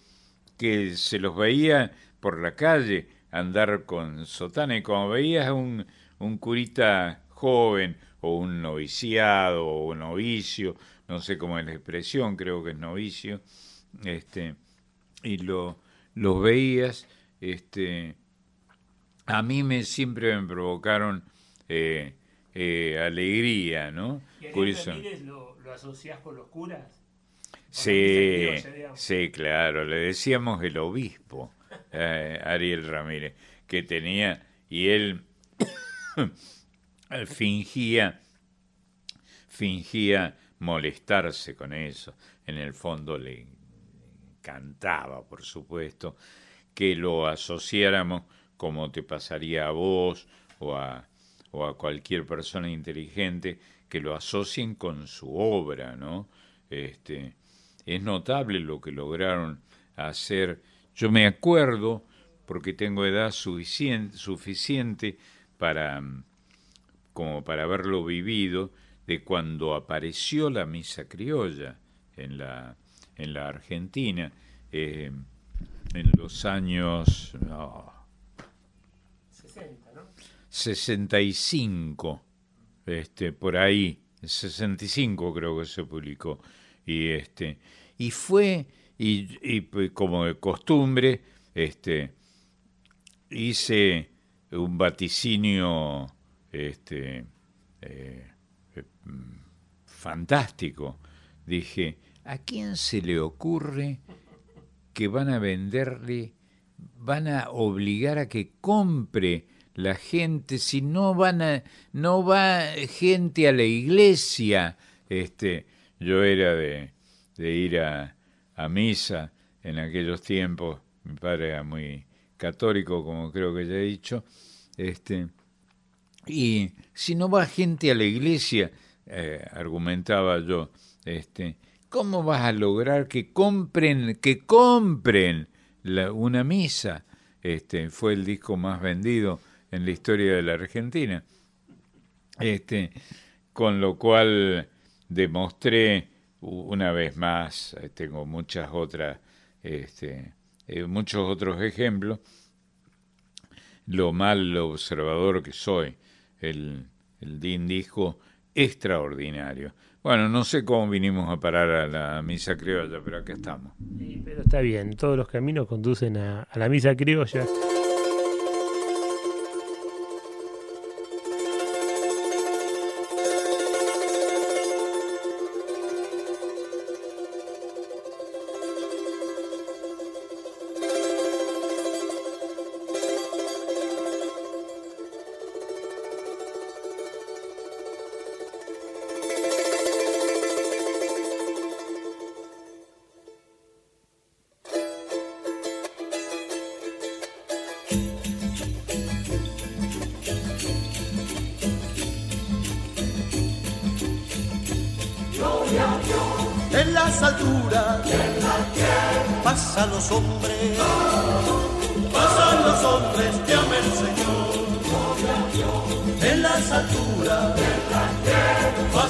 que se los veía por la calle andar con sotana y como veías un, un curita joven o un noviciado o un novicio, no sé cómo es la expresión, creo que es novicio, este, y lo, los veías, este, a mí me siempre me provocaron eh, eh, alegría, ¿no? ¿Y lo, lo asociás con los curas? Sí, sí, claro, le decíamos el obispo, eh, Ariel Ramírez, que tenía, y él <coughs> fingía, fingía molestarse con eso. En el fondo le encantaba, por supuesto, que lo asociáramos como te pasaría a vos o a, o a cualquier persona inteligente, que lo asocien con su obra, ¿no? Este, es notable lo que lograron hacer. Yo me acuerdo, porque tengo edad suficiente, suficiente para como para haberlo vivido, de cuando apareció la misa criolla en la, en la Argentina, eh, en los años 60, ¿no? 65, este, por ahí, 65 creo que se publicó, y este, y fue, y, y pues, como de costumbre, este, hice un vaticinio este, eh, eh, fantástico. Dije, ¿a quién se le ocurre que van a venderle, van a obligar a que compre la gente si no van a, no va gente a la iglesia? Este, yo era de, ir a, a misa en aquellos tiempos, mi padre era muy católico, como creo que ya he dicho, este, y si no va gente a la iglesia, eh, argumentaba yo, este, ¿cómo vas a lograr que compren, que compren una misa? Este, fue el disco más vendido en la historia de la Argentina. Este, con lo cual demostré una vez más, eh, tengo muchas otras, este, eh, muchos otros ejemplos, lo mal observador que soy el, el DIN dijo extraordinario. Bueno, no sé cómo vinimos a parar a la misa criolla, pero acá estamos. Sí, pero está bien, todos los caminos conducen a, a la misa criolla.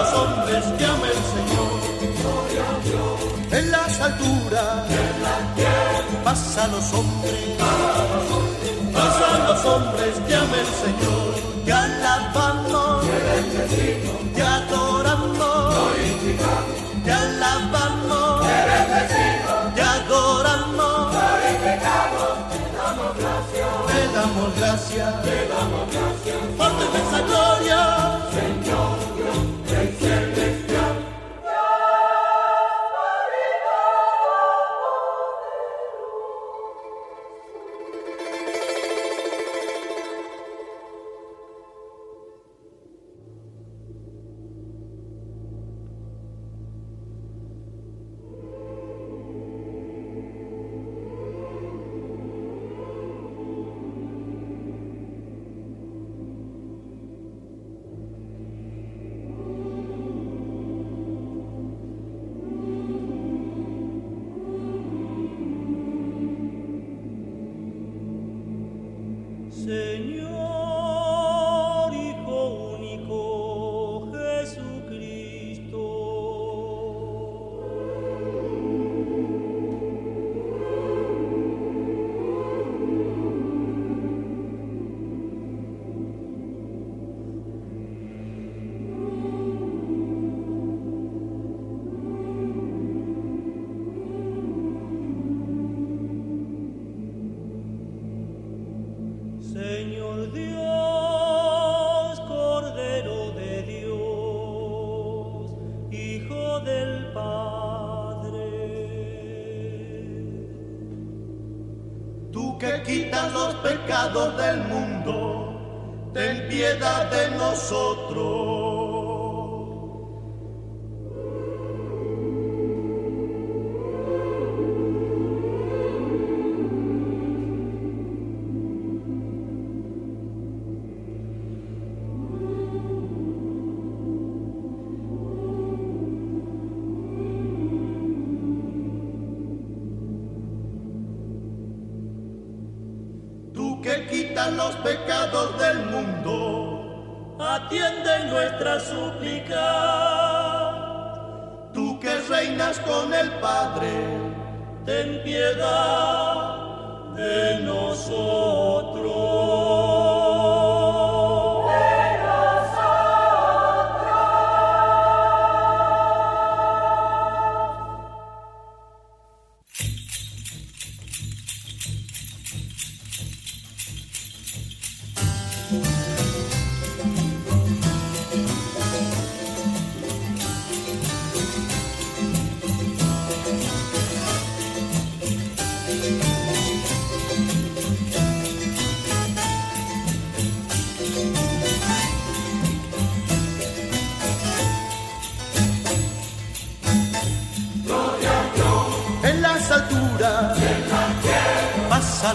que ama el Señor. En las alturas, pasan los hombres, pasan los hombres que ama el Señor. Te alabamos, te adoramos, te alabamos, te adoramos, te damos gracias, te damos gracias por tu gloria,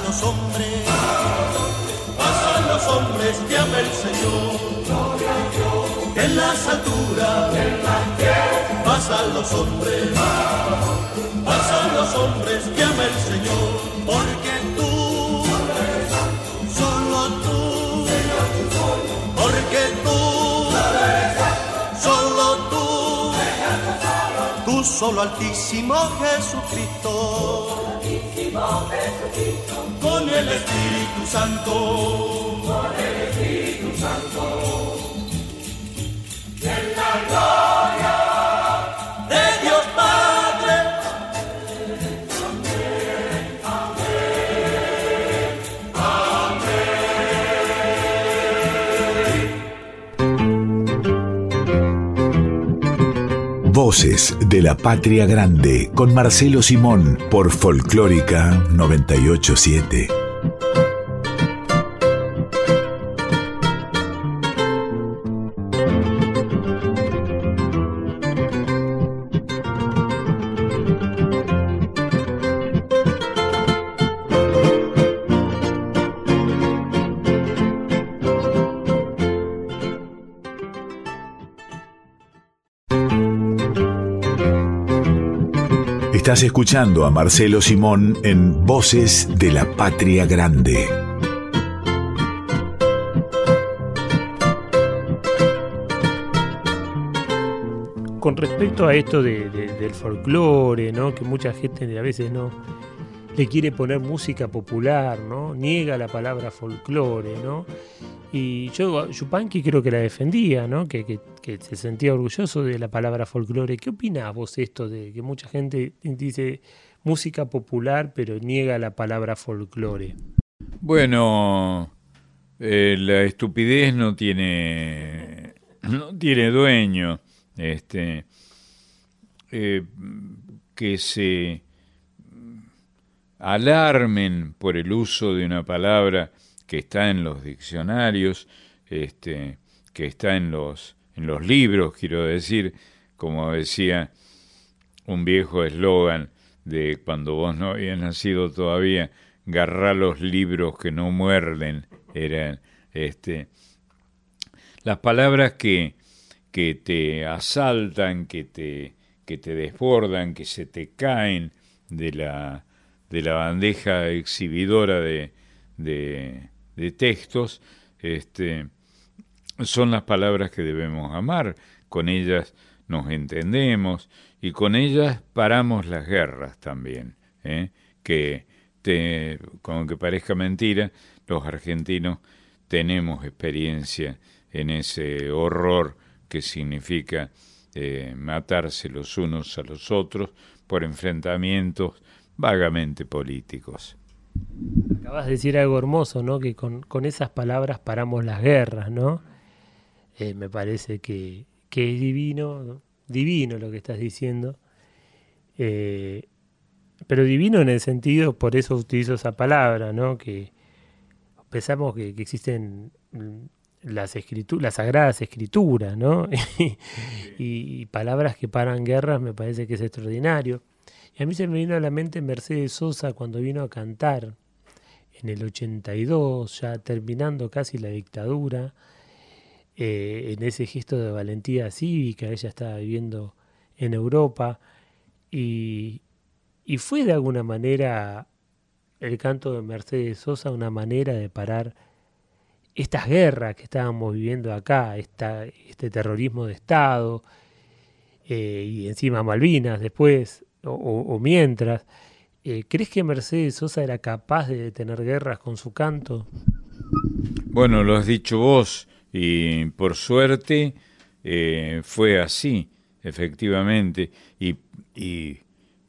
los hombres, pasan los hombres que ama el Señor. En las alturas pasan los hombres, pasan los hombres que ama el Señor. Porque tú, solo tú, porque tú, solo tú, tú solo altísimo Jesucristo. Con el Espíritu Santo. Con el Espíritu Santo. En la gloria De la Patria Grande con Marcelo Simón por Folclórica 987. escuchando a Marcelo Simón en Voces de la Patria Grande. Con respecto a esto del folclore, ¿no? que mucha gente a veces no le quiere poner música popular, ¿no? niega la palabra folclore, ¿no? Y yo, Yupanqui creo que la defendía, ¿no? Que, se sentía orgulloso de la palabra folclore. ¿Qué opinás vos esto de que mucha gente dice música popular pero niega la palabra folclore? Bueno, eh, la estupidez no tiene, no tiene dueño. Este, eh, que se alarmen por el uso de una palabra que está en los diccionarios, este, que está en los, en los libros, quiero decir, como decía un viejo eslogan de cuando vos no habías nacido todavía, garrá los libros que no muerden, eran este, las palabras que, que te asaltan, que te, que te desbordan, que se te caen de la, de la bandeja exhibidora de, de, de textos, este, son las palabras que debemos amar, con ellas nos entendemos y con ellas paramos las guerras también, ¿eh? que te, como que parezca mentira, los argentinos tenemos experiencia en ese horror que significa eh, matarse los unos a los otros por enfrentamientos vagamente políticos. Acabas de decir algo hermoso, ¿no? Que con, esas palabras paramos las guerras, ¿no? Eh, me parece que, es divino, divino lo que estás diciendo. Eh, pero divino en el sentido, por eso utilizo esa palabra, ¿no? Que pensamos que, existen las escrituras, las sagradas escrituras, ¿no? <laughs> y, palabras que paran guerras me parece que es extraordinario. Y a mí se me vino a la mente Mercedes Sosa cuando vino a cantar en el 82, ya terminando casi la dictadura, eh, en ese gesto de valentía cívica, ella estaba viviendo en Europa y, y fue de alguna manera el canto de Mercedes Sosa una manera de parar estas guerras que estábamos viviendo acá, esta, este terrorismo de Estado, eh, y encima Malvinas después, o, mientras. Eh, ¿Crees que Mercedes Sosa era capaz de tener guerras con su canto? Bueno, lo has dicho vos, y por suerte eh, fue así, efectivamente, y, y,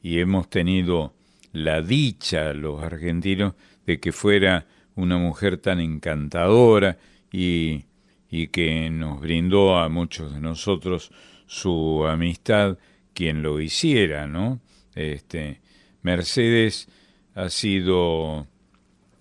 hemos tenido la dicha, los argentinos, de que fuera una mujer tan encantadora y, y que nos brindó a muchos de nosotros su amistad quien lo hiciera, ¿no? Este, Mercedes ha sido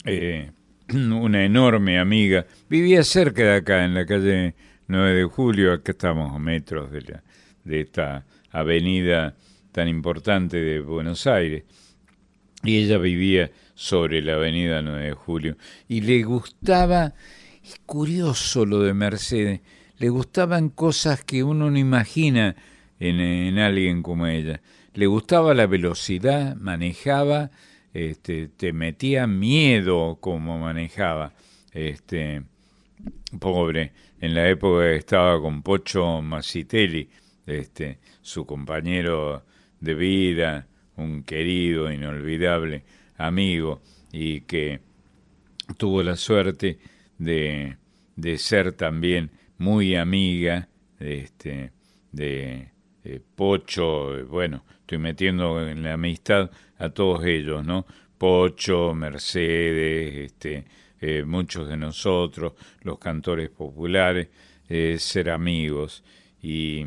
eh, <clears throat> una enorme amiga. Vivía cerca de acá, en la calle 9 de Julio, acá estamos a metros de, la, de esta avenida tan importante de Buenos Aires. Y ella vivía sobre la avenida 9 de Julio. Y le gustaba, es curioso lo de Mercedes, le gustaban cosas que uno no imagina en, en alguien como ella. Le gustaba la velocidad, manejaba, este, te metía miedo como manejaba. Este, pobre, en la época estaba con Pocho Masitelli, este, su compañero de vida, un querido, inolvidable amigo y que tuvo la suerte de, de ser también muy amiga este, de, Pocho, bueno, estoy metiendo en la amistad a todos ellos, ¿no? Pocho, Mercedes, este, eh, muchos de nosotros, los cantores populares, eh, ser amigos y,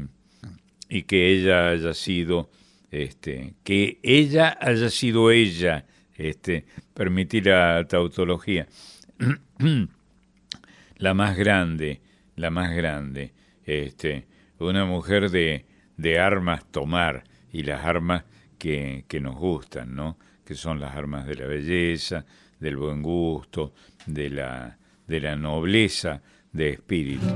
y que ella haya sido este, que ella haya sido ella, este, permitir la tautología, <clears throat> la más grande, la más grande, este, una mujer de, de armas tomar y las armas que, que nos gustan, ¿no? que son las armas de la belleza, del buen gusto, de la, de la nobleza de espíritu.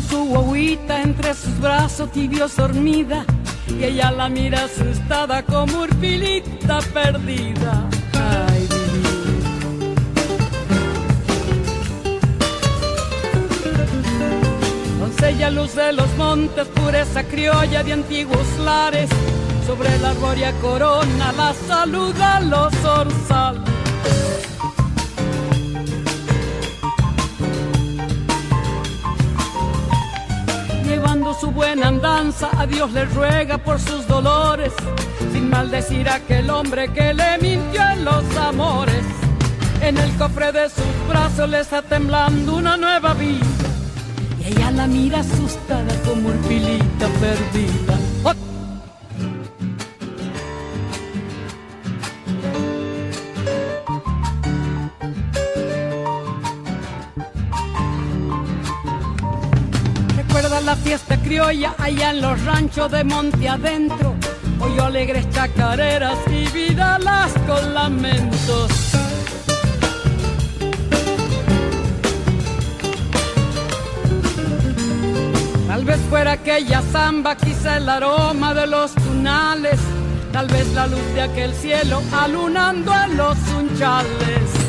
su guaguita entre sus brazos tibios dormida y ella la mira asustada como urpilita perdida. Doncella luz de los montes, pureza criolla de antiguos lares, sobre la arboria corona la saluda los orzales. su buena andanza, a Dios le ruega por sus dolores, sin maldecir a aquel hombre que le mintió en los amores. En el cofre de sus brazos le está temblando una nueva vida, y ella la mira asustada como pilita perdida. la fiesta criolla allá en los ranchos de monte adentro. Hoy alegres chacareras y vidalas con lamentos. Tal vez fuera aquella zamba, quizá el aroma de los tunales, tal vez la luz de aquel cielo alunando a los unchales.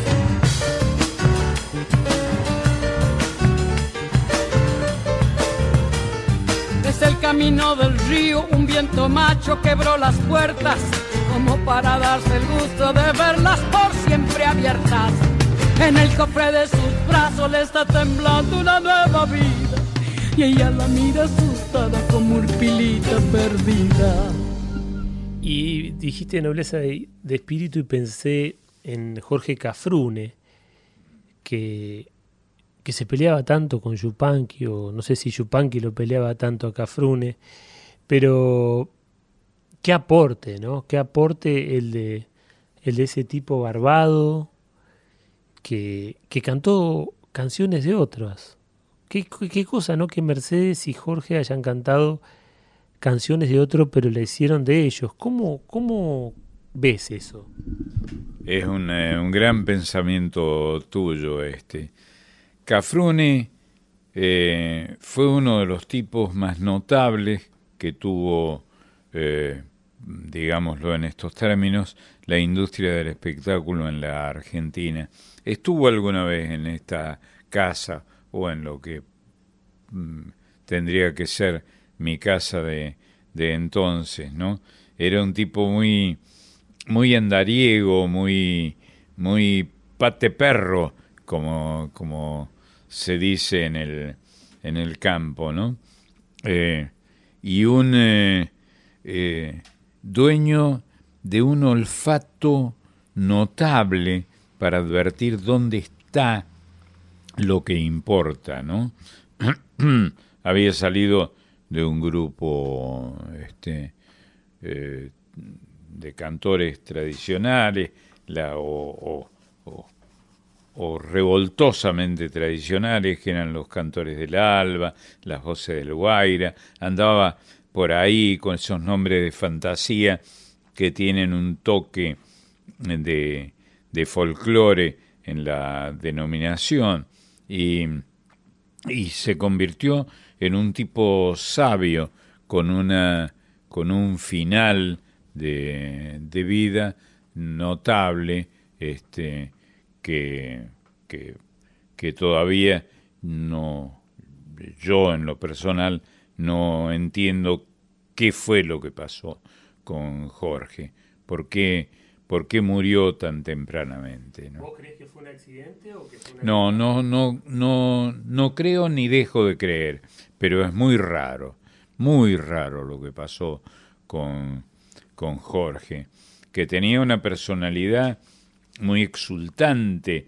el camino del río, un viento macho quebró las puertas, como para darse el gusto de verlas por siempre abiertas. En el cofre de sus brazos le está temblando una nueva vida, y ella la mira asustada como urpilita perdida. Y dijiste nobleza de, espíritu y pensé en Jorge Cafrune, que que se peleaba tanto con Yupanqui, o no sé si Yupanqui lo peleaba tanto a Cafrune, pero qué aporte, ¿no? Qué aporte el de, el de ese tipo barbado que, que cantó canciones de otras. Qué, cosa, ¿no? Que Mercedes y Jorge hayan cantado canciones de otro, pero le hicieron de ellos. ¿Cómo, cómo ves eso? Es un, eh, un gran pensamiento tuyo este. Cafrune eh, fue uno de los tipos más notables que tuvo, eh, digámoslo en estos términos, la industria del espectáculo en la Argentina. Estuvo alguna vez en esta casa o en lo que mm, tendría que ser mi casa de, de, entonces, ¿no? Era un tipo muy, muy andariego, muy, muy pate perro, como, como se dice en el, en el campo, ¿no? Eh, y un eh, eh, dueño de un olfato notable para advertir dónde está lo que importa, ¿no? <clears throat> Había salido de un grupo este, de cantores tradicionales la, o, revoltosamente tradicionales, que eran los cantores del alba, las voces del Guaira, andaba por ahí con esos nombres de fantasía que tienen un toque de folclore en la denominación y, se convirtió en un tipo sabio con, una, con un final de, de vida notable este, que, que, todavía no, yo en lo personal no entiendo qué fue lo que pasó con Jorge, por qué, por qué murió tan tempranamente. ¿no? ¿Vos crees que fue un accidente o que fue una No, no, no, no, no creo ni dejo de creer, pero es muy raro, muy raro lo que pasó con, con Jorge, que tenía una personalidad muy exultante,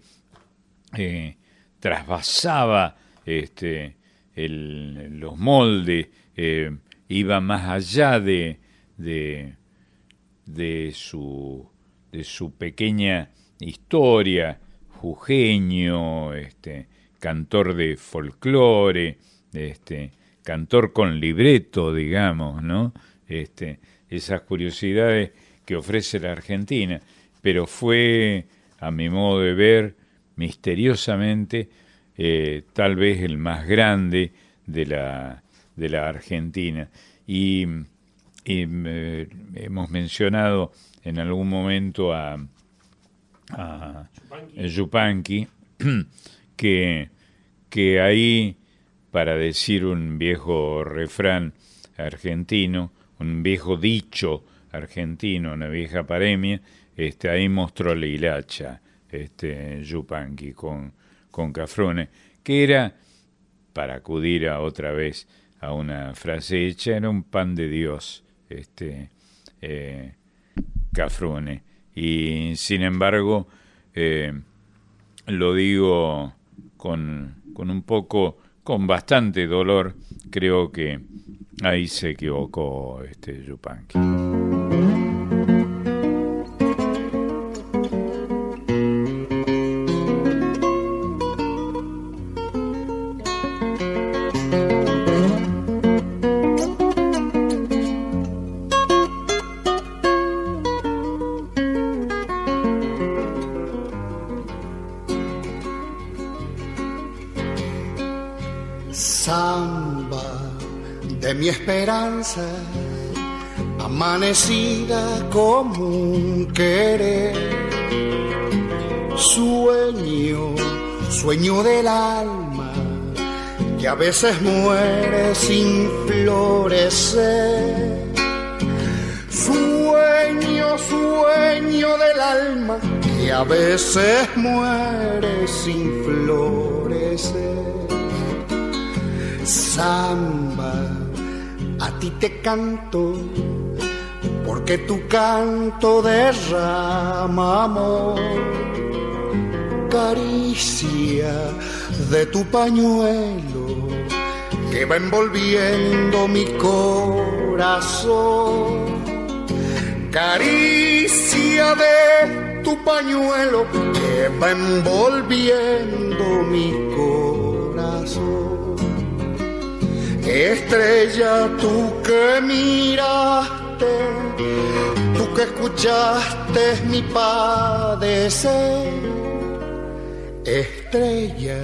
eh, trasvasaba este, los moldes, eh, iba más allá de, de, de, su, de su pequeña historia, jujeño, este, cantor de folclore, este, cantor con libreto, digamos, ¿no? Este, esas curiosidades que ofrece la Argentina pero fue, a mi modo de ver, misteriosamente, eh, tal vez el más grande de la, de la Argentina. Y y hemos mencionado en algún momento a, a Yupanqui, <clears throat> que, que ahí, para decir un viejo refrán argentino, un viejo dicho argentino, una vieja paremia, este, ahí mostró la hilacha este, Yupanqui con, con Cafrone, que era, para acudir a otra vez a una frase hecha, era un pan de Dios, este, eh, Cafrune. Y sin embargo, eh, lo digo con, con un poco, con bastante dolor, creo que ahí se equivocó este Yupanqui. Veces muere sin florecer. Sueño, sueño del alma, que a veces muere sin florecer. Samba, a ti te canto porque tu canto derrama amor, caricia de tu pañuelo que va envolviendo mi corazón, caricia de tu pañuelo que va envolviendo mi corazón. Estrella tú que miraste tú que escuchaste mi padecer, estrella,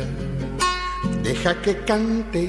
deja que cante,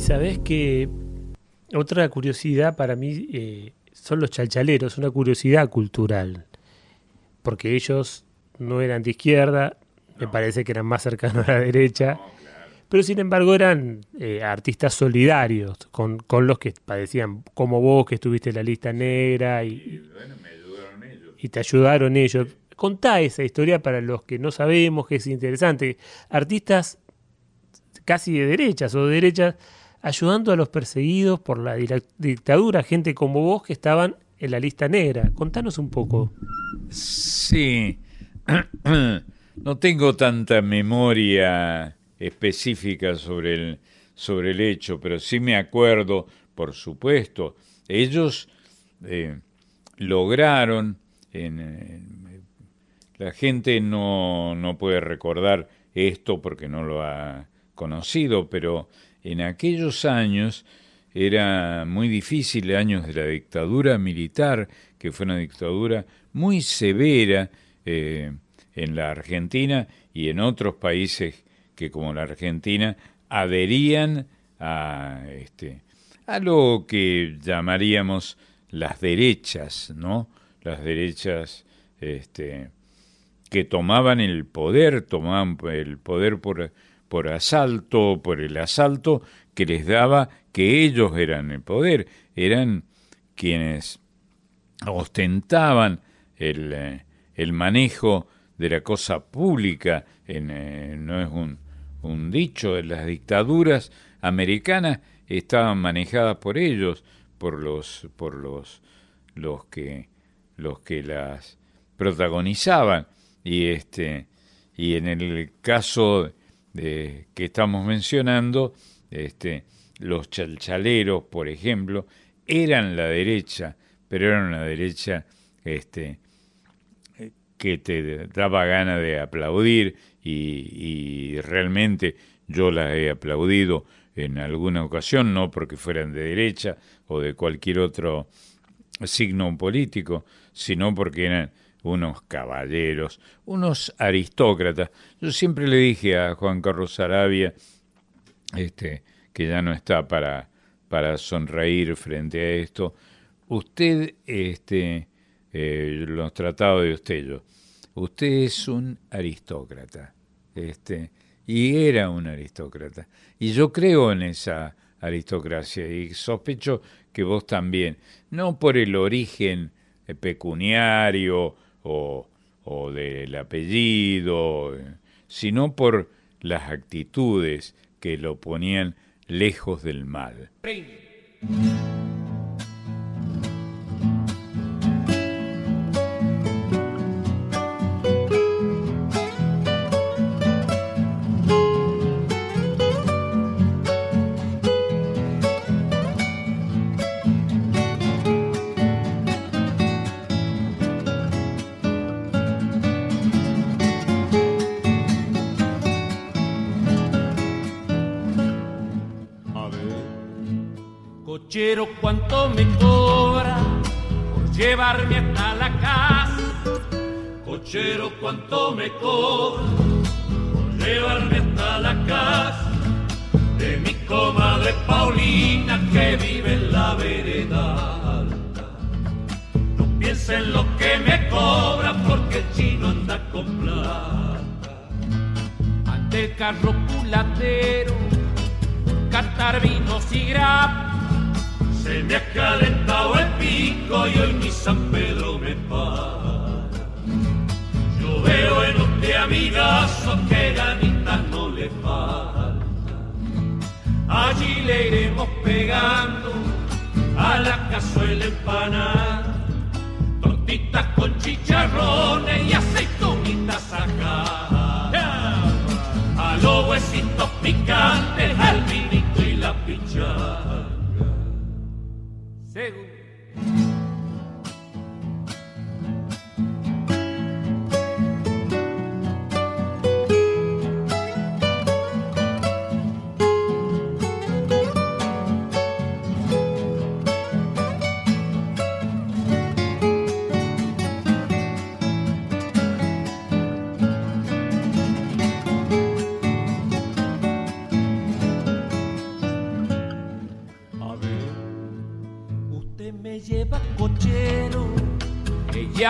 Y sabes que otra curiosidad para mí eh, son los chalchaleros, una curiosidad cultural, porque ellos no eran de izquierda, me parece que eran más cercanos a la derecha, pero sin embargo eran eh, artistas solidarios con, con, los que padecían, como vos que estuviste en la lista negra. Y, bueno, me ayudaron y te ayudaron ellos. Contá esa historia para los que no sabemos, que es interesante. Artistas casi de derechas o de derechas ayudando a los perseguidos por la dictadura, gente como vos que estaban en la lista negra. Contanos un poco. Sí, <clears throat> no tengo tanta memoria específica sobre el, sobre el hecho, pero sí me acuerdo, por supuesto, ellos eh, lograron, la gente no, no puede recordar esto porque no lo ha conocido, pero en aquellos años era muy difícil, años de la dictadura militar, que fue una dictadura muy severa eh, en la Argentina y en otros países que como la Argentina adherían a este a lo que llamaríamos las derechas, ¿no? Las derechas este, que tomaban el poder, tomaban el poder por, por asalto, por el asalto que les daba que ellos eran el poder, eran quienes ostentaban el, eh, el manejo de la cosa pública, en, eh, no es un, un dicho, las dictaduras americanas estaban manejadas por ellos, por los, por los, los que, los que las protagonizaban. Y este, y en el caso de, que estamos mencionando, este, los chalchaleros, por ejemplo, eran la derecha, pero eran una derecha este, que te daba gana de aplaudir y, y realmente yo la he aplaudido en alguna ocasión, no porque fueran de derecha o de cualquier otro signo político, sino porque eran unos caballeros, unos aristócratas. Yo siempre le dije a Juan Carlos Arabia, este, que ya no está para, para sonreír frente a esto, usted, este, eh, los tratados de usted, yo, usted es un aristócrata, este, y era un aristócrata. Y yo creo en esa aristocracia y sospecho que vos también, no por el origen eh, pecuniario o, o del apellido, eh, sino por las actitudes que lo ponían lejos del mal. ¿Cuánto me cobra por llevarme hasta la casa? Cochero, ¿cuánto me cobra por llevarme hasta la casa? De mi comadre Paulina que vive en la vereda alta. No piensa en lo que me cobra porque el chino anda con plata. Ante el carro culatero, cantar vinos y grapas se me ha calentado el pico y hoy mi San Pedro me para. Yo veo en usted amigazo que ganitas no le falta. Allí le iremos pegando a la cazuela empanada, tortitas con chicharrones y aceitunitas sacadas. A los huesitos picantes, al vinito y la pichada. Ya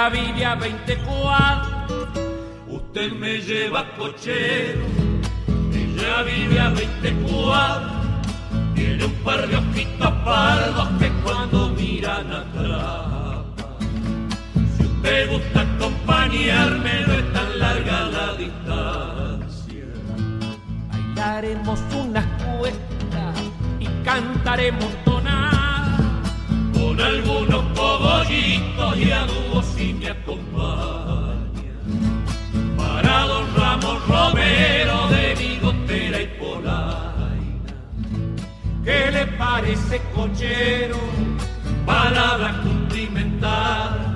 vive a 24. Usted me lleva cochero, ella vive a 24. Tiene un par de ojitos pardos que cuando miran atrás. Si usted gusta acompañarme, no es tan larga la distancia. Bailaremos unas cuestas y cantaremos tonadas con algunos cogollitos y a Romero de bigotera y polaina, ¿qué le parece cochero? Palabra cumplimentar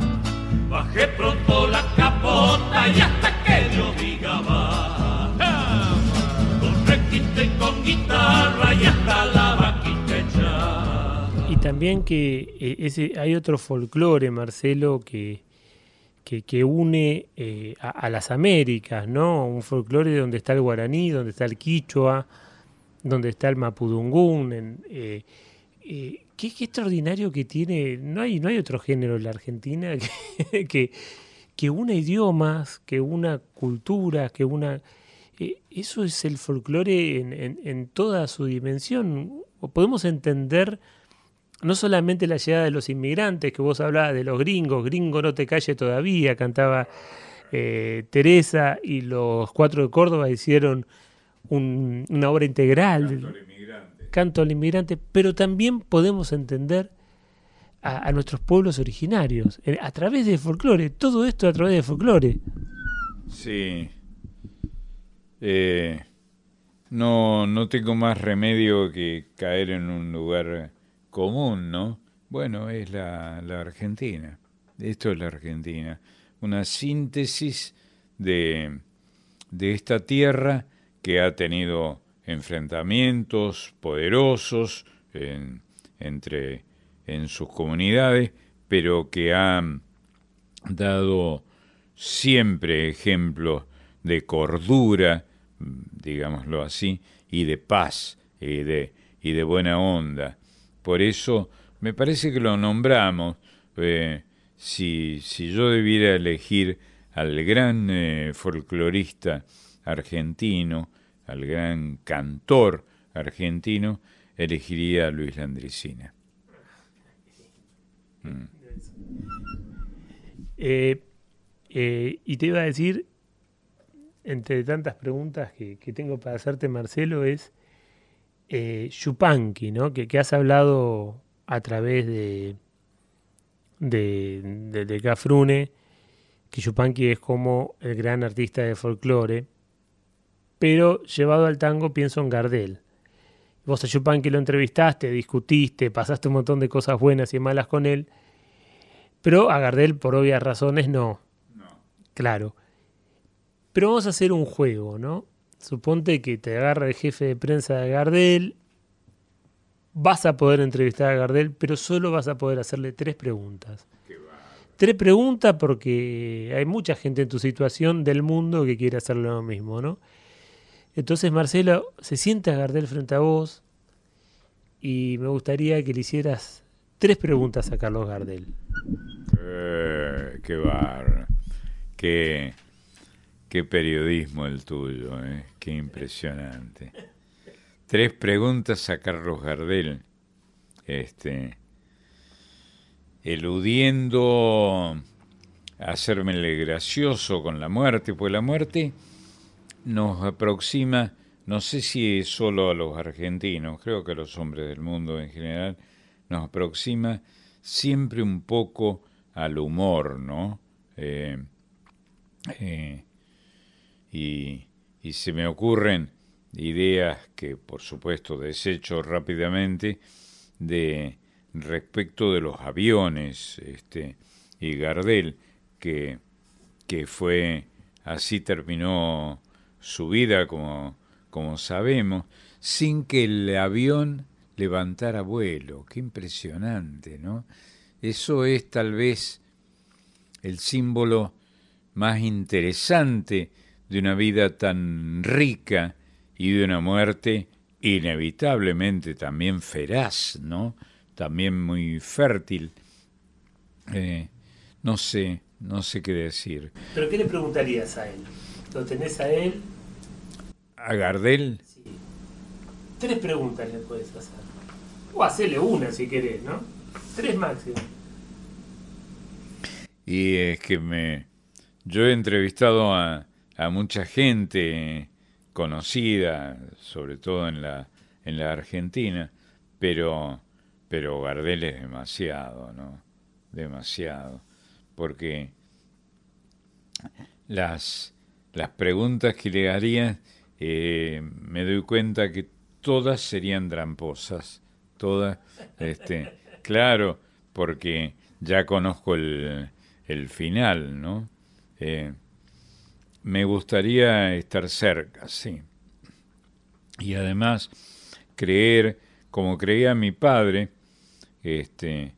Bajé pronto la capota y hasta que Dios diga va. Con requinte con guitarra y hasta la vaquita. Y también que eh, ese, hay otro folclore, Marcelo, que, que, une eh, a, las Américas, ¿no? Un folclore donde está el guaraní, donde está el quichua, donde está el mapudungún. Eh, eh qué, extraordinario que tiene, no hay, no hay otro género en la Argentina <laughs> que, que, una idiomas, que una cultura, que una... Eso es el folclore en, toda su dimensión. Podemos entender no solamente la llegada de los inmigrantes, que vos hablabas de los gringos, gringo no te calle todavía, cantaba eh, Teresa y los cuatro de Córdoba hicieron un, una obra integral canto al inmigrante, pero también podemos entender a, a nuestros pueblos originarios eh, a través de folclore, todo esto a través de folclore. Sí. Eh, no, no tengo más remedio que caer en un lugar común, ¿no? Bueno, es la, la Argentina. Esto es la Argentina. Una síntesis de, de esta tierra que ha tenido enfrentamientos poderosos en, entre en sus comunidades, pero que han dado siempre ejemplos de cordura, digámoslo así, y de paz y de, y de buena onda. Por eso me parece que lo nombramos. Eh, si, si yo debiera elegir al gran eh, folclorista argentino, al gran cantor argentino, elegiría a Luis Landricina. Mm. Eh, y te iba a decir, entre tantas preguntas que, que tengo para hacerte, Marcelo, es eh, Yupanqui, ¿no? Que, que, has hablado a través de, de, de, de Cafrune, que Yupanqui es como el gran artista de folclore pero llevado al tango pienso en Gardel. Vos a Chupán que lo entrevistaste, discutiste, pasaste un montón de cosas buenas y malas con él, pero a Gardel por obvias razones no. no. Claro. Pero vamos a hacer un juego, ¿no? Suponte que te agarra el jefe de prensa de Gardel, vas a poder entrevistar a Gardel, pero solo vas a poder hacerle tres preguntas. Tres preguntas porque hay mucha gente en tu situación del mundo que quiere hacer lo mismo, ¿no? Entonces Marcelo se sienta Gardel frente a vos y me gustaría que le hicieras tres preguntas a Carlos Gardel. Eh, qué bar, qué, qué periodismo el tuyo, eh? qué impresionante. Tres preguntas a Carlos Gardel, este, eludiendo hacérmele gracioso con la muerte, pues la muerte nos aproxima, no sé si es solo a los argentinos, creo que a los hombres del mundo en general, nos aproxima siempre un poco al humor, ¿no? Eh, eh, y, se me ocurren ideas que, por supuesto, desecho rápidamente de respecto de los aviones, este, y Gardel, que, que fue, así terminó su vida, como, como sabemos, sin que el avión levantara vuelo. Qué impresionante, ¿no? Eso es tal vez el símbolo más interesante de una vida tan rica y de una muerte inevitablemente también feraz, ¿no? También muy fértil. Eh, no sé, no sé qué decir. ¿Pero qué le preguntarías a él? ¿Lo tenés a él? ¿A Gardel? Sí. Tres preguntas le puedes hacer. O hacerle una si querés, ¿no? Tres máximo. y es que me yo he entrevistado a, a mucha gente conocida, sobre todo en la, en la Argentina, pero, pero Gardel es demasiado, ¿no? Demasiado. Porque las, las preguntas que le haría, eh, me doy cuenta que todas serían tramposas. Todas, este, claro, porque ya conozco el, el final, ¿no? Eh, me gustaría estar cerca, sí. Y además creer, como creía mi padre, este,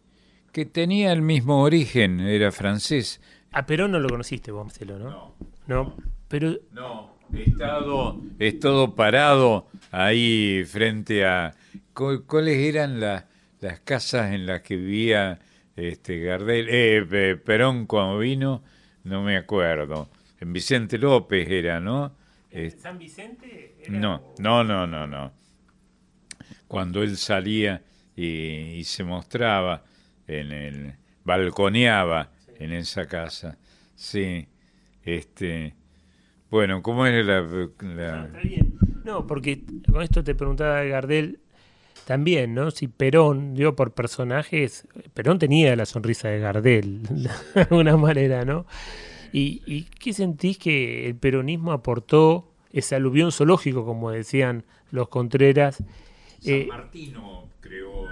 que tenía el mismo origen, era francés. A Perón no lo conociste vos, Marcelo, ¿no? No. No, pero... No, he estado, he estado parado ahí frente a... ¿Cuáles eran las las casas en las que vivía este Gardel? Eh, Perón cuando vino, no me acuerdo. En Vicente López era, ¿no? ¿San Vicente? No, no, no, no, no. Cuando él salía y, y se mostraba en el balconeaba en esa casa. Sí, este, bueno, ¿cómo es la...? la... No, está bien. No, porque con esto te preguntaba Gardel también, ¿no? Si Perón, digo, por personajes, Perón tenía la sonrisa de Gardel, <laughs> de alguna manera, ¿no? ¿Y, y qué sentís que el peronismo aportó ese aluvión zoológico, como decían los Contreras? San Eh, Martino creó,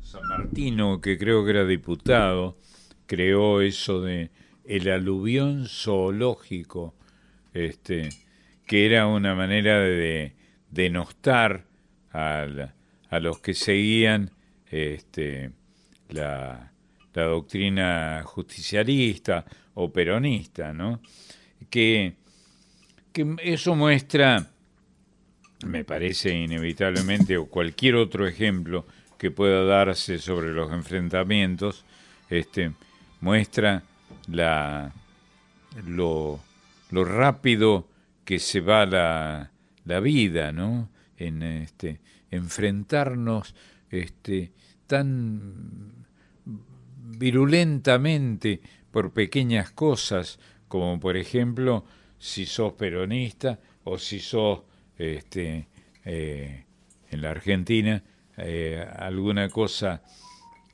San Martino, que creo que era diputado, creó eso de el aluvión zoológico, este, que era una manera de denostar al- a los que seguían este, la, la doctrina justicialista o peronista, ¿no? Que, que eso muestra me parece inevitablemente, o cualquier otro ejemplo que pueda darse sobre los enfrentamientos, este, muestra la, lo, lo rápido que se va la, la vida, ¿no? En este, enfrentarnos este, tan virulentamente por pequeñas cosas, como por ejemplo si sos peronista o si sos este, eh, en la Argentina eh, alguna cosa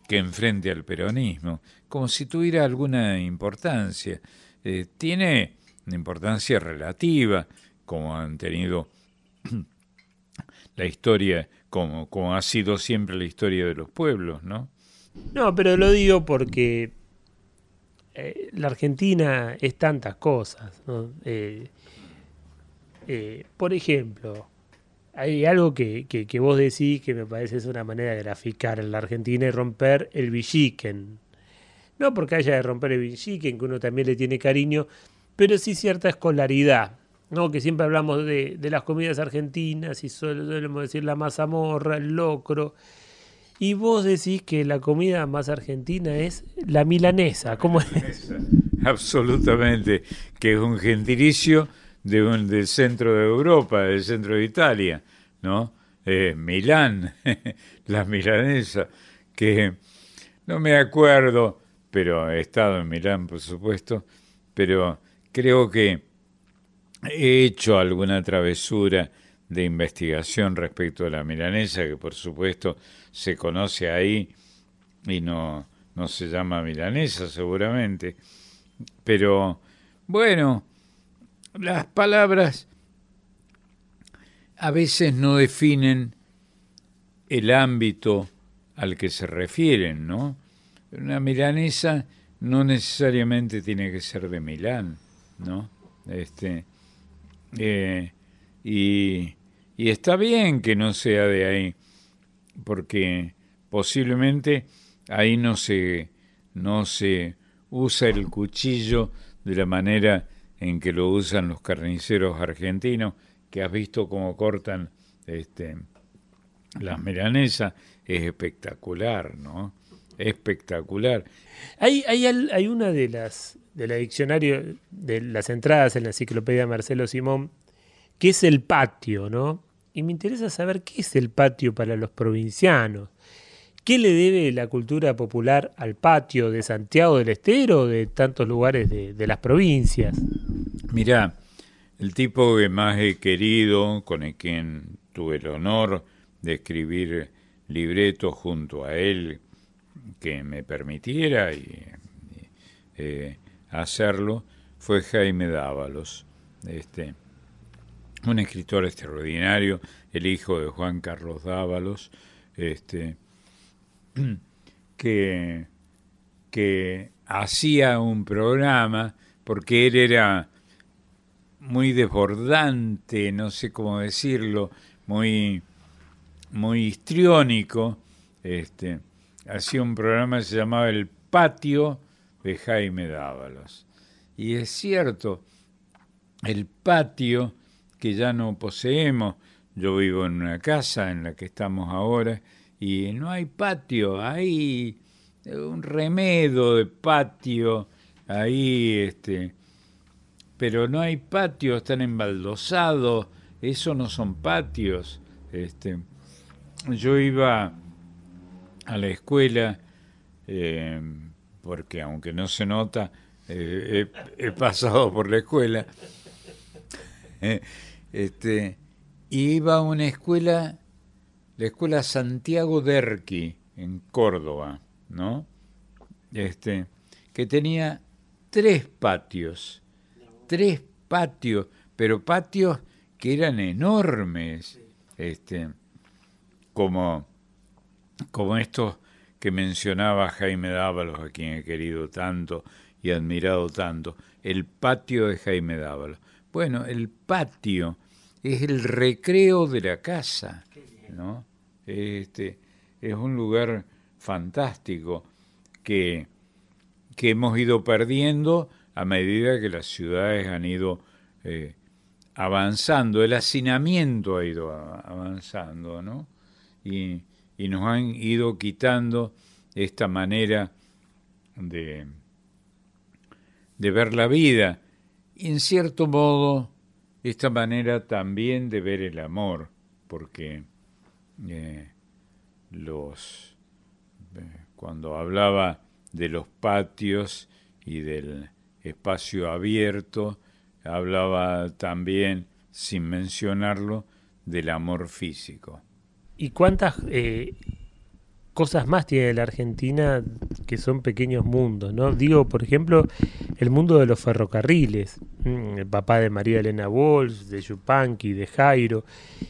que enfrente al peronismo, como si tuviera alguna importancia. Eh, tiene una importancia relativa, como han tenido <clears throat> la historia, como, como ha sido siempre la historia de los pueblos, ¿no? No, pero lo digo porque eh, la Argentina es tantas cosas. ¿no? Eh, eh, por ejemplo, hay algo que, que, vos decís que me parece es una manera de graficar en la Argentina y romper el villiquen. No porque haya de romper el villiquen, que uno también le tiene cariño, pero sí cierta escolaridad. ¿no? Que siempre hablamos de, de las comidas argentinas y suele- solemos decir la mazamorra, el locro. Y vos decís que la comida más argentina es la milanesa. ¿Cómo es? Absolutamente, que es un gentilicio de un, del centro de Europa, del centro de Italia, ¿no? Eh, Milán, <laughs> la milanesa, que no me acuerdo, pero he estado en Milán, por supuesto, pero creo que he hecho alguna travesura de investigación respecto a la milanesa, que por supuesto se conoce ahí y no, no se llama milanesa seguramente. Pero bueno, las palabras a veces no definen el ámbito al que se refieren, ¿no? Una milanesa no necesariamente tiene que ser de Milán, ¿no? Este, eh, y, y está bien que no sea de ahí, porque posiblemente ahí no se, no se usa el cuchillo de la manera en que lo usan los carniceros argentinos, que has visto cómo cortan este, las milanesas, es espectacular, ¿no? Espectacular. Hay, hay, hay una de las del diccionario de las entradas en la enciclopedia Marcelo Simón, que es el patio, ¿no? Y me interesa saber qué es el patio para los provincianos. ¿Qué le debe la cultura popular al patio de Santiago del Estero o de tantos lugares de, las provincias? Mirá, el tipo que más he querido, con el quien tuve el honor de escribir libretos junto a él, que me permitiera y, eh, hacerlo, fue Jaime Dávalos, este, un escritor extraordinario, el hijo de Juan Carlos Dávalos, este, que, que hacía un programa, porque él era muy desbordante, no sé cómo decirlo, muy, muy histriónico, este, hacía un programa que se llamaba El Patio de Jaime Dávalos. Y es cierto, el patio que ya no poseemos, yo vivo en una casa en la que estamos ahora, y no hay patio, hay un remedo de patio ahí, este, pero no hay patio, están embaldosados, eso no son patios. Este, yo iba a la escuela, eh, porque aunque no se nota, eh, he, pasado por la escuela, <laughs> este, iba a una escuela la escuela Santiago Derqui en Córdoba, ¿no? Este, que tenía tres patios, tres patios, pero patios que eran enormes, este, como, como estos que mencionaba Jaime Dávalos, a quien he querido tanto y admirado tanto, el patio de Jaime Dávalos. Bueno, el patio es el recreo de la casa. ¿no? Este, es un lugar fantástico que, que hemos ido perdiendo a medida que las ciudades han ido eh, avanzando, el hacinamiento ha ido avanzando, ¿no? Y, y, nos han ido quitando esta manera de, de ver la vida, en cierto modo esta manera también de ver el amor, porque eh, los eh, cuando hablaba de los patios y del espacio abierto, hablaba también, sin mencionarlo, del amor físico. ¿Y cuántas eh, cosas más tiene la Argentina que son pequeños mundos, ¿no? Digo, por ejemplo, el mundo de los ferrocarriles, mm, el papá de María Elena Walsh, de Yupanqui, de Jairo.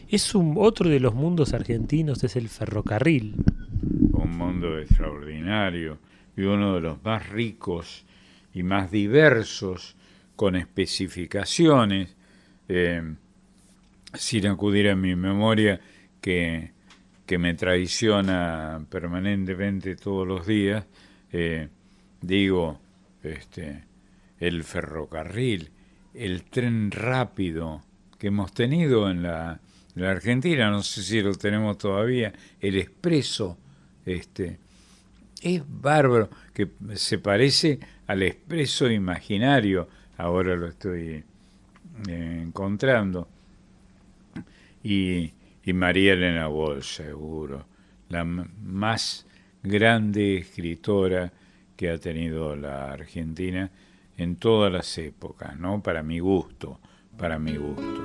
Es un otro de los mundos argentinos, es el ferrocarril. Un mundo extraordinario y uno de los más ricos y más diversos, con especificaciones, eh, sin acudir a mi memoria, que que me traiciona permanentemente todos los días, eh, digo, este, el ferrocarril, el tren rápido que hemos tenido en la, Argentina, no sé si lo tenemos todavía, el expreso, este, es bárbaro, que se parece al expreso imaginario, ahora lo estoy eh, encontrando. Y, y María Elena Walsh, seguro, la más grande escritora que ha tenido la Argentina en todas las épocas, ¿no? Para mi gusto, para mi gusto.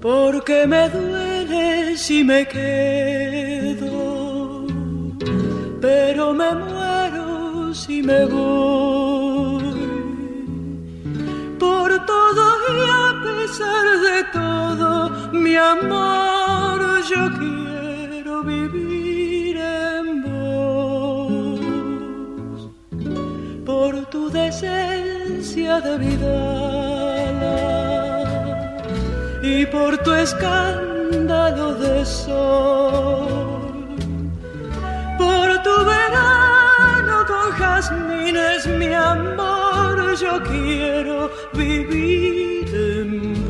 Porque me duele si me quedo, pero me muero si me voy pesar de todo, mi amor, yo quiero vivir en vos. Por tu decencia de vida y por tu escándalo de sol. Por tu verano con jazmines, mi amor, yo quiero vivir en vos.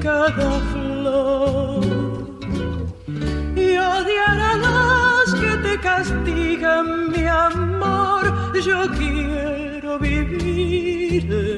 Cada flor y odiar a los que te castigan, mi amor. Yo quiero vivir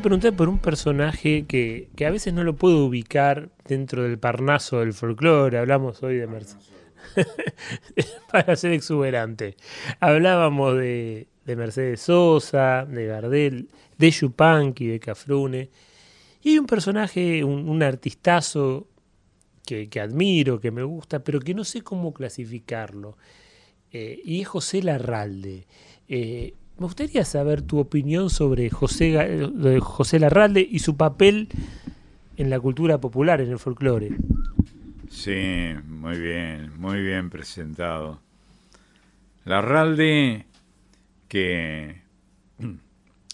preguntar por un personaje que, a veces no lo puedo ubicar dentro del parnaso del folclore. Hablamos hoy de Mercedes. <laughs> Para ser exuberante. Hablábamos de, Mercedes Sosa, de Gardel, de Yupanqui, de Cafrune. Y un personaje, un, artistazo que, admiro, que me gusta, pero que no sé cómo clasificarlo. Eh, y es José Larralde. Eh, me gustaría saber tu opinión sobre José, José Larralde y su papel en la cultura popular, en el folclore. Sí, muy bien, muy bien presentado. Larralde, que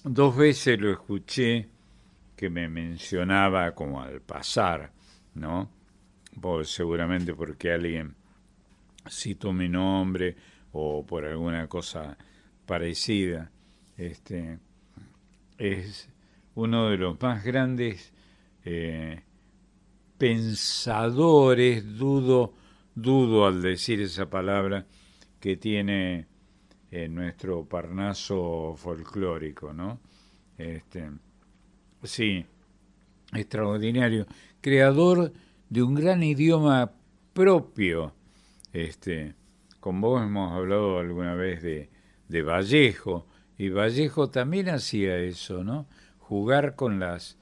dos veces lo escuché que me mencionaba como al pasar, ¿no? Seguramente porque alguien citó mi nombre o por alguna cosa parecida. Este, es uno de los más grandes eh, pensadores, dudo, dudo al decir esa palabra, que tiene eh, nuestro Parnaso folclórico, ¿no? Este, sí, extraordinario, creador de un gran idioma propio. Este, con vos hemos hablado alguna vez de, de Vallejo, y Vallejo también hacía eso, ¿no? Jugar con las,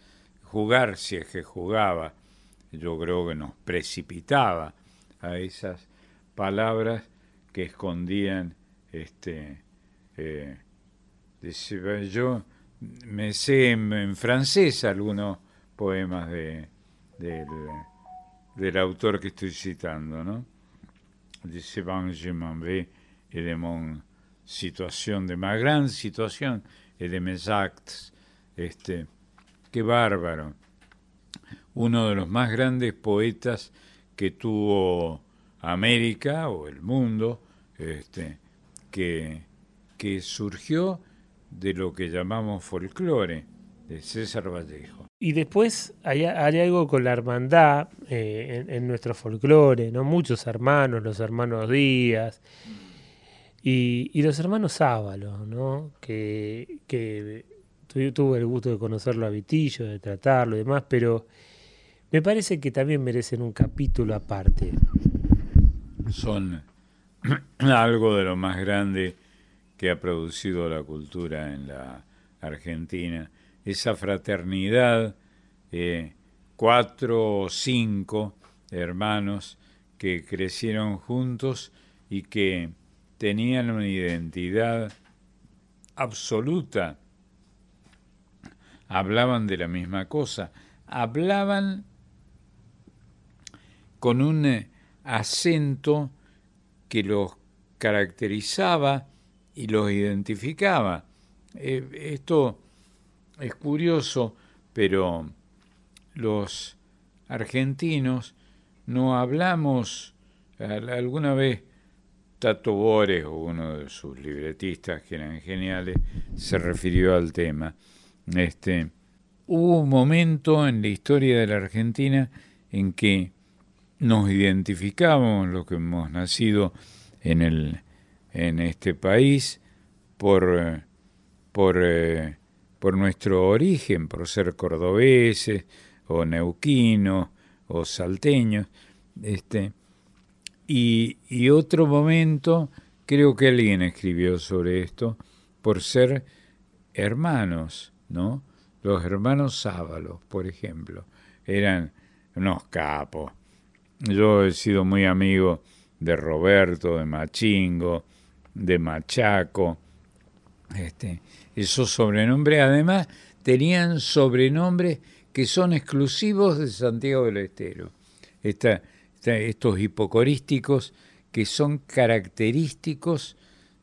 jugar si es que jugaba, yo creo que nos precipitaba a esas palabras que escondían, este, eh, yo me sé en, francés algunos poemas de, del, del, autor que estoy citando, ¿no? Dice je m'en et de mon situación, de más gran situación, el de mes actes. Este, qué bárbaro. Uno de los más grandes poetas que tuvo América o el mundo, este, que, que surgió de lo que llamamos folclore, de César Vallejo. Y después hay, algo con la hermandad eh, en, en, nuestro folclore, ¿no? Muchos hermanos, los hermanos Díaz, y, los hermanos Ábalos, ¿no? Que, tuve el gusto de conocerlo a Vitillo, de tratarlo y demás, pero me parece que también merecen un capítulo aparte. Son <clears throat> algo de lo más grande que ha producido la cultura en la Argentina. Esa fraternidad, eh, cuatro o cinco hermanos que crecieron juntos y que tenían una identidad absoluta, hablaban de la misma cosa, hablaban con un eh, acento que los caracterizaba y los identificaba. Eh, esto es curioso, pero los argentinos no hablamos, alguna vez Tato Bores, uno de sus libretistas que eran geniales, se refirió al tema. Este, hubo un momento en la historia de la Argentina en que nos identificamos, los que hemos nacido en, el, en este país, por, por, eh, por nuestro origen, por ser cordobeses o neuquinos o salteños. Este, y, otro momento, creo que alguien escribió sobre esto, por ser hermanos, ¿no? Los hermanos Sábalos, por ejemplo, eran unos capos. Yo he sido muy amigo de Roberto, de Machingo, de Machaco. Este, esos sobrenombres, además, tenían sobrenombres que son exclusivos de Santiago del Estero. Estos hipocorísticos que son característicos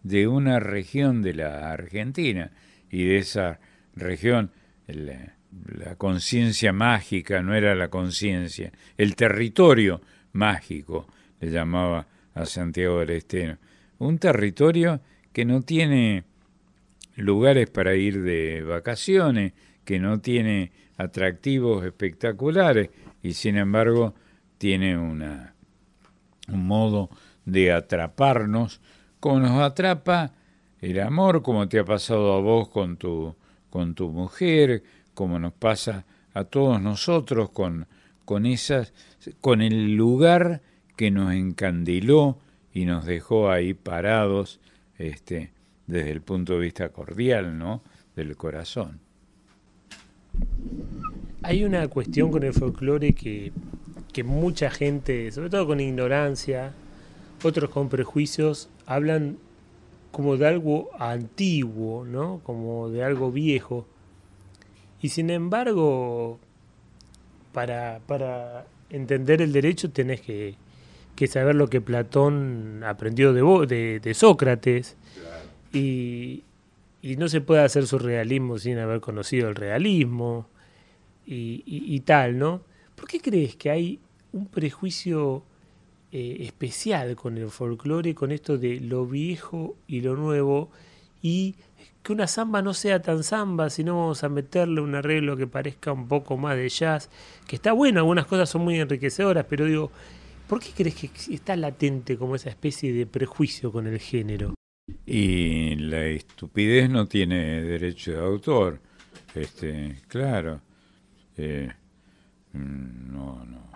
de una región de la Argentina y de esa región la, conciencia mágica no era la conciencia, el territorio mágico le llamaba a Santiago del Estero. Un territorio que no tiene lugares para ir de vacaciones, que no tiene atractivos espectaculares y sin embargo tiene un modo de atraparnos como nos atrapa el amor, como te ha pasado a vos con tu, con tu mujer, como nos pasa a todos nosotros con, con, esas, con el lugar que nos encandiló y nos dejó ahí parados este, desde el punto de vista cordial, ¿no? del corazón. Hay una cuestión con el folclore que, que mucha gente, sobre todo con ignorancia, otros con prejuicios, hablan como de algo antiguo, ¿no? Como de algo viejo. Y sin embargo, para, para entender el derecho tenés que, que saber lo que Platón aprendió de, de, de Sócrates. Y, y, no se puede hacer surrealismo sin haber conocido el realismo y, y tal, ¿no? ¿Por qué crees que hay un prejuicio eh, especial con el folclore, con esto de lo viejo y lo nuevo, y que una samba no sea tan samba, sino vamos a meterle un arreglo que parezca un poco más de jazz, que está bueno, algunas cosas son muy enriquecedoras, pero digo, ¿por qué crees que está latente como esa especie de prejuicio con el género? Y la estupidez no tiene derecho de autor, este, claro, eh, mm, no, no.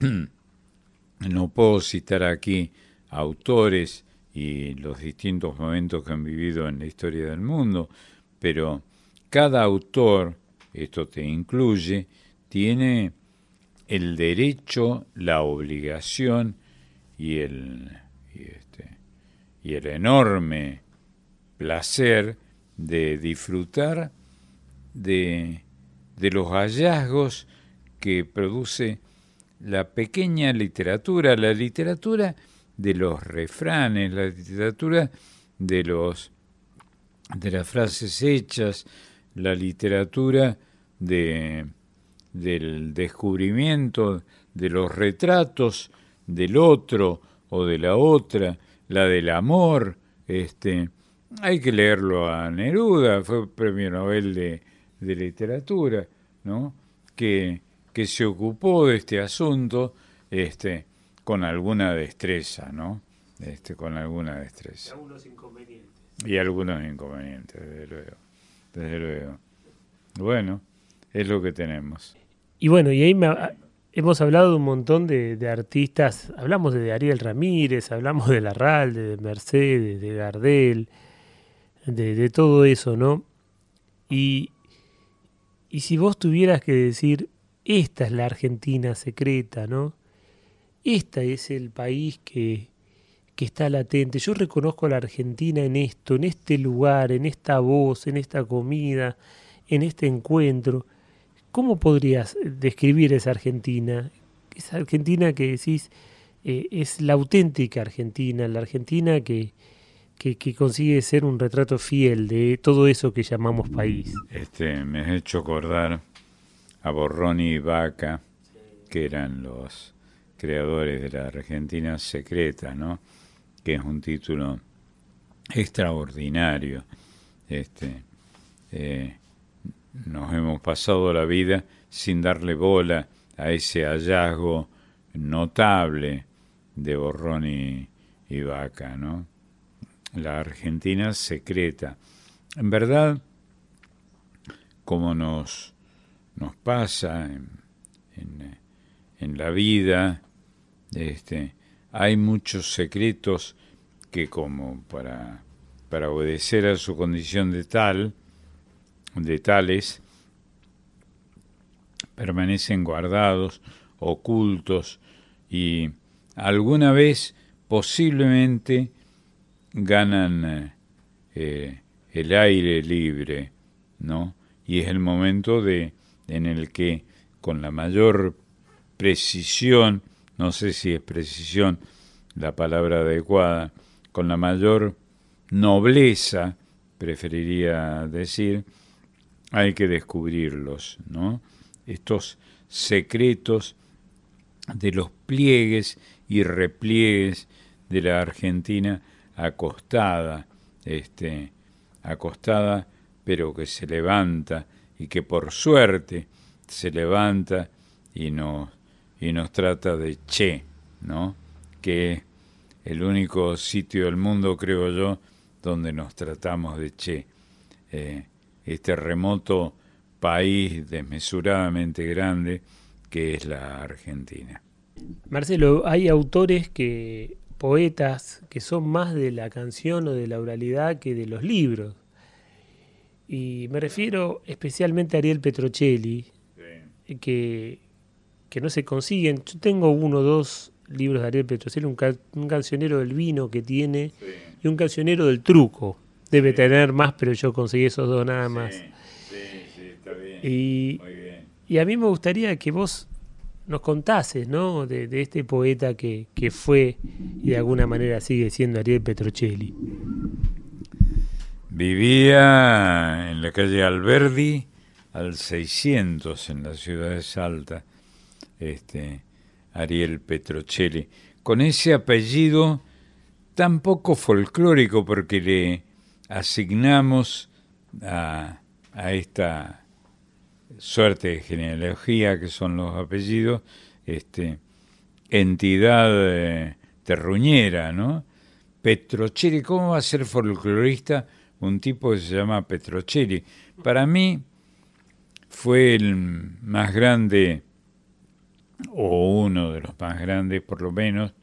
<clears throat> No puedo citar aquí autores y los distintos momentos que han vivido en la historia del mundo, pero cada autor, esto te incluye, tiene el derecho, la obligación y el, y este, y el enorme placer de disfrutar de, de los hallazgos que produce la pequeña literatura, la literatura de los refranes, la literatura de los de las frases hechas, la literatura de del descubrimiento de los retratos del otro o de la otra, la del amor, este hay que leerlo a Neruda, fue premio Nobel de, de literatura, ¿no? que que se ocupó de este asunto este, con alguna destreza, ¿no? Este, con alguna destreza. Y algunos inconvenientes. Y algunos inconvenientes, desde luego. Desde luego. Bueno, es lo que tenemos. Y bueno, y ahí hemos hablado de un montón de, artistas. Hablamos de Ariel Ramírez, hablamos de Larralde, de Mercedes, de Gardel, de, de todo eso, ¿no? Y, y si vos tuvieras que decir esta es la Argentina secreta, ¿no? Este es el país que, que está latente. Yo reconozco a la Argentina en esto, en este lugar, en esta voz, en esta comida, en este encuentro. ¿Cómo podrías describir esa Argentina? Esa Argentina que decís eh, es la auténtica Argentina, la Argentina que, que, que, consigue ser un retrato fiel de todo eso que llamamos país. Este, me has hecho acordar a Borroni y Vaca, que eran los creadores de la Argentina secreta, ¿no? Que es un título extraordinario. Este, eh, nos hemos pasado la vida sin darle bola a ese hallazgo notable de Borrón y, Vaca, ¿no? La Argentina secreta. En verdad, como nos, nos pasa en, en, la vida, este, hay muchos secretos que como para, para obedecer a su condición de tal, de tales, permanecen guardados, ocultos y alguna vez posiblemente ganan eh, eh, el aire libre, ¿no? Y es el momento de en el que con la mayor precisión, no sé si es precisión la palabra adecuada, con la mayor nobleza, preferiría decir, hay que descubrirlos, ¿no? Estos secretos de los pliegues y repliegues de la Argentina acostada, este, acostada, pero que se levanta y que por suerte se levanta y nos, y nos trata de che, ¿no? Que el único sitio del mundo, creo yo, donde nos tratamos de che. Eh, este remoto país desmesuradamente grande que es la Argentina. Marcelo, hay autores que, poetas, que son más de la canción o de la oralidad que de los libros. Y me refiero especialmente a Ariel Petrocelli, que, que no se consiguen. Yo tengo uno o dos libros de Ariel Petrocelli, un, cancionero del vino que tiene y un cancionero del truco. Debe tener más, pero yo conseguí esos dos nada más. Sí, está bien. Y, y a mí me gustaría que vos nos contases, ¿no? De, este poeta que, que, fue y de alguna manera sigue siendo Ariel Petrocelli. Vivía en la calle Alberdi al 600 en la ciudad de Salta, este Ariel Petrocelli, con ese apellido tan poco folclórico porque le asignamos a, esta suerte de genealogía que son los apellidos, este, entidad eh, terruñera, ¿no? Petrocelli, ¿cómo va a ser folclorista un tipo que se llama Petrocelli? Para mí fue el más grande, o uno de los más grandes por lo menos,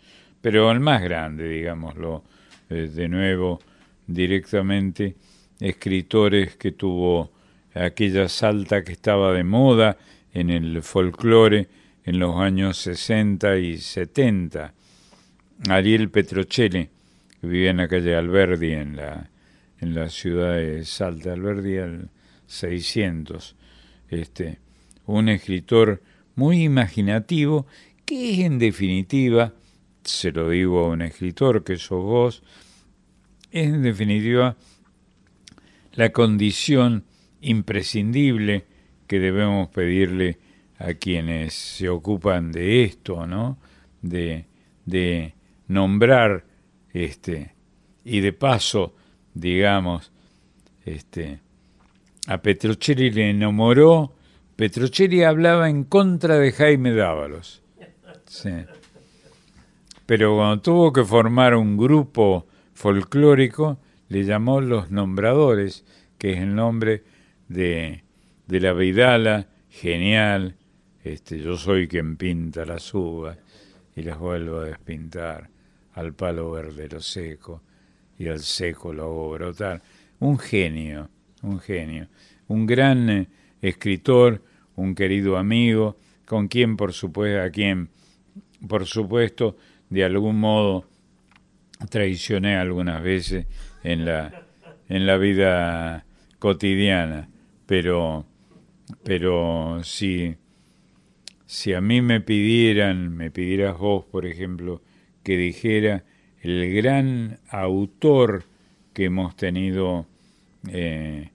pero el más grande, digámoslo, eh, de nuevo, directamente, escritores que tuvo aquella salta que estaba de moda en el folclore en los años 60 y 70. Ariel Petrocelli, que vivía en la calle Alberdi, en la, en la ciudad de Salta, Alberdi al 600. Este, un escritor muy imaginativo que en definitiva, se lo digo a un escritor que sos vos, es en definitiva la condición imprescindible que debemos pedirle a quienes se ocupan de esto, ¿no? De, de nombrar este y de paso, digamos, este a Petrocelli le enamoró, Petrocelli hablaba en contra de Jaime Dávalos. Sí. Pero cuando tuvo que formar un grupo folclórico, le llamó Los Nombradores, que es el nombre de, de la Vidala, genial. Este, yo soy quien pinta las uvas y las vuelvo a despintar. Al palo verde lo seco y al seco lo hago brotar. Un genio, un genio. Un gran eh, escritor, un querido amigo, con quien por supuesto, a quien por supuesto de algún modo traicioné algunas veces en la, en la vida cotidiana pero, pero si, si a mí me pidieran, me pidieras vos, por ejemplo, que dijera el gran autor que hemos tenido eh,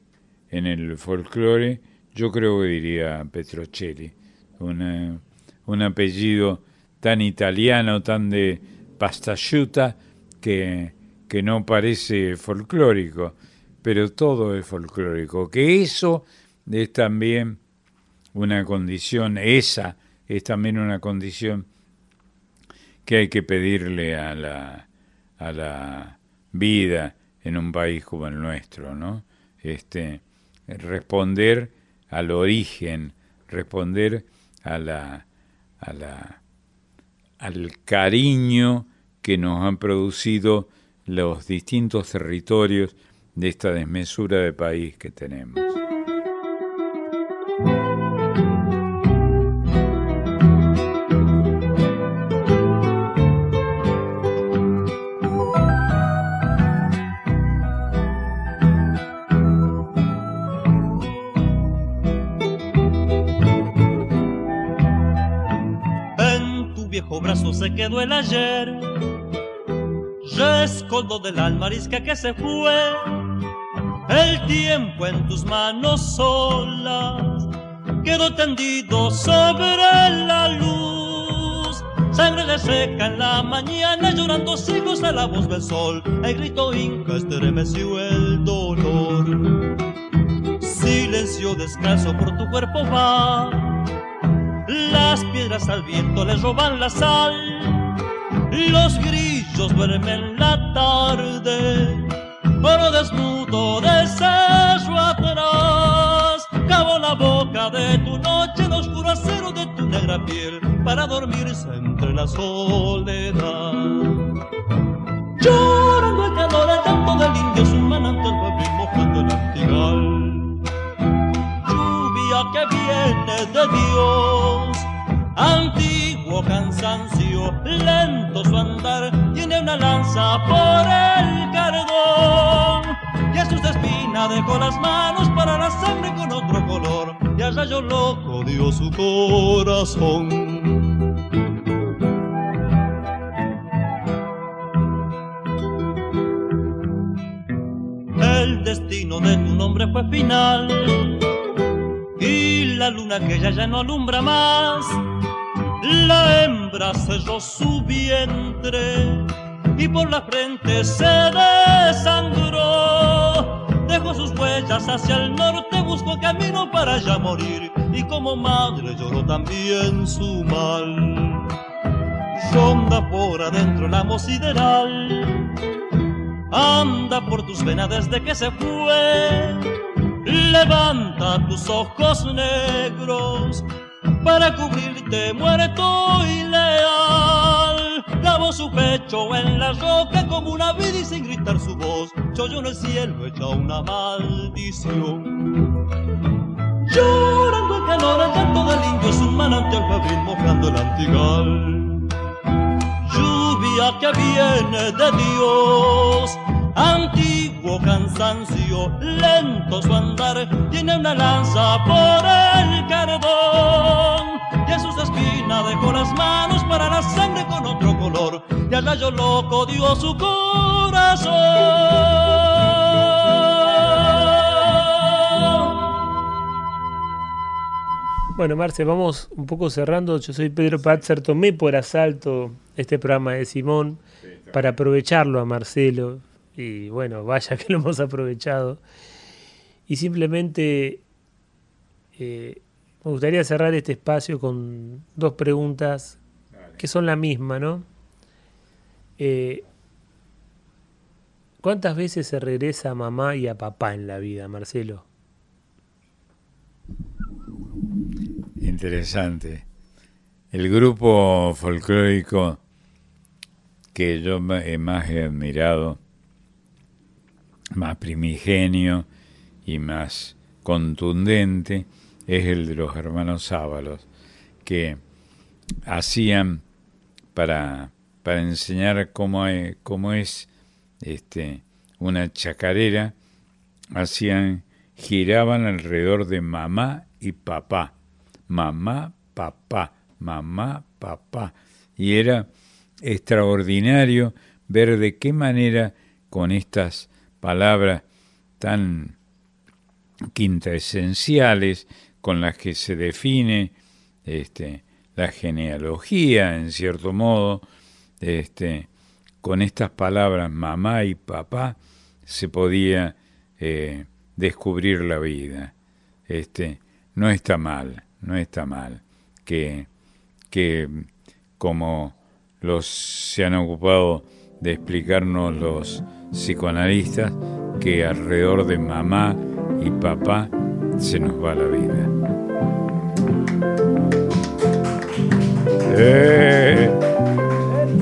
en el folclore, yo creo que diría Petrocelli, un apellido tan italiano, tan de pastasciuta, que, que no parece folclórico pero todo es folclórico. Que eso es también una condición, esa es también una condición que hay que pedirle a la, a la vida en un país como el nuestro, ¿no? Este, responder al origen, responder a la, a la, al cariño que nos han producido los distintos territorios de esta desmesura de país que tenemos. Se quedó el ayer, rescoldo del alma que se fue, el tiempo en tus manos solas quedó tendido sobre la luz. Sangre le seca en la mañana, llorando sigos a la voz del sol. El grito inca estremeció el dolor. Silencio descalzo por tu cuerpo va las piedras al viento les roban la sal, los grillos duermen la tarde, oro desnudo de cerro atrás, cabo la boca de tu noche en oscuro acero de tu negra piel para dormirse entre la soledad. Llorando el calor, el canto del indio, su manantial febril mojando el antigal que viene de Dios. Antiguo cansancio, lento su andar, tiene una lanza por el cardón. Y a sus dejó las manos para la sangre con otro color. Y allá yo loco dio su corazón. El destino de tu nombre fue final y la luna que ya ya no alumbra más. La hembra selló su vientre y por la frente se desangró. Dejó sus huellas hacia el norte, buscó camino para ya morir y como madre lloró también su mal. Ronda por adentro la amo sideral, anda por tus venas desde que se fue Levanta tus ojos negros para cubrirte muerto y leal. Clavó su pecho en la roca como una vida y sin gritar su voz, yo en el cielo echa una maldición. Llorando el calor, el llanto del indio es un manantial febril mojando el antigal. Lluvia que viene de Dios antiguo cansancio, lento su andar, tiene una lanza por el cardón. Y en sus espinas dejó las manos para la sangre con otro color, y al rayo loco dio su corazón. Bueno, Marce, vamos un poco cerrando. Yo soy Pedro Patzer, tomé por asalto este programa de Simón para aprovecharlo a Marcelo y bueno, vaya <laughs> que lo hemos aprovechado. Y simplemente eh, me gustaría cerrar este espacio con dos preguntas que son la misma, ¿no? Eh, ¿Cuántas veces se regresa a mamá y a papá en la vida, Marcelo? Interesante. El grupo folclórico que yo más he admirado más primigenio y más contundente es el de los hermanos Sábalos, que hacían para, para enseñar cómo, es, este, una chacarera, hacían, giraban alrededor de mamá y papá, mamá, papá, mamá, papá, y era extraordinario ver de qué manera con estas palabras tan quintaesenciales con las que se define este, la genealogía, en cierto modo, este, con estas palabras mamá y papá se podía eh, descubrir la vida. Este, no está mal, no está mal que, que como los se han ocupado de explicarnos los psicoanalistas que alrededor de mamá y papá se nos va la vida. Eh,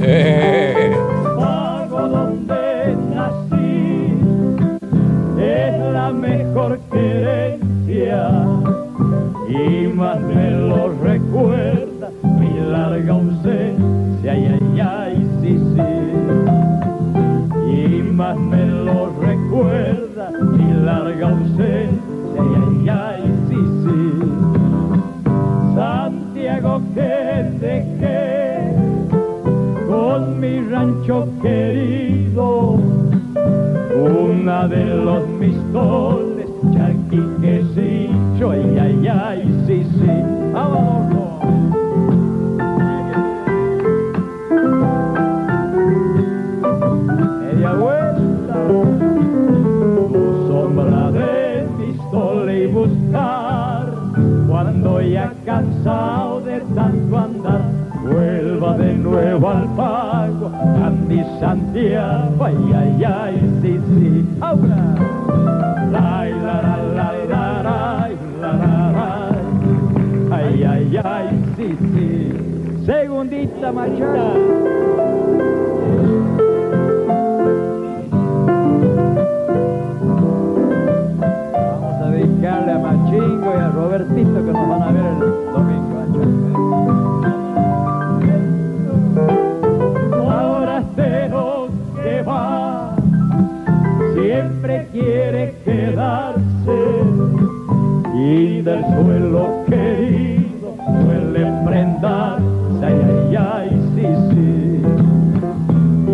eh. donde nací es la mejor querencia y más me lo recuerda rancho querido, una de los mistones, charquiquecillo, ay, ay, ay, sí, sí, vámonos. Media vuelta, sombra de pistola y buscar, cuando ya cansado nuevo al pago, a mi Santiago, ay, ay, ay, sí, sí, ahora. Ay, la, la, la, la, la, la, la, ay, ay, ay, sí, sí. Segundita, machita. Vamos a dedicarle a Machingo y a Robertito que nos van quiere quedarse y del suelo querido suele prendarse, ay, ay, ay, sí, sí.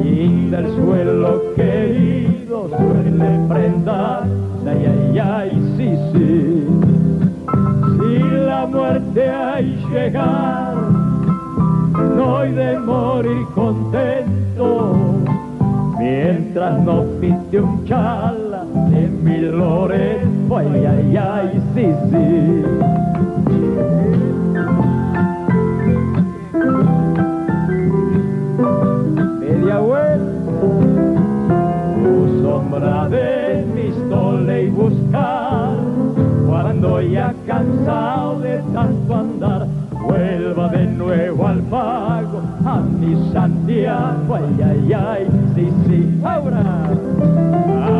Y del suelo querido suele prendarse, ay, ay, ay, sí, sí. Si la muerte hay llegar, no hay de morir contento, mientras no pinte un chala de mi Loreto, ay, ay, ay, sí, sí. De pistola y buscar, cuando ya cansado de tanto andar, vuelva de nuevo al pago a mi Santiago, ay, ay, ay, sí, sí, ahora.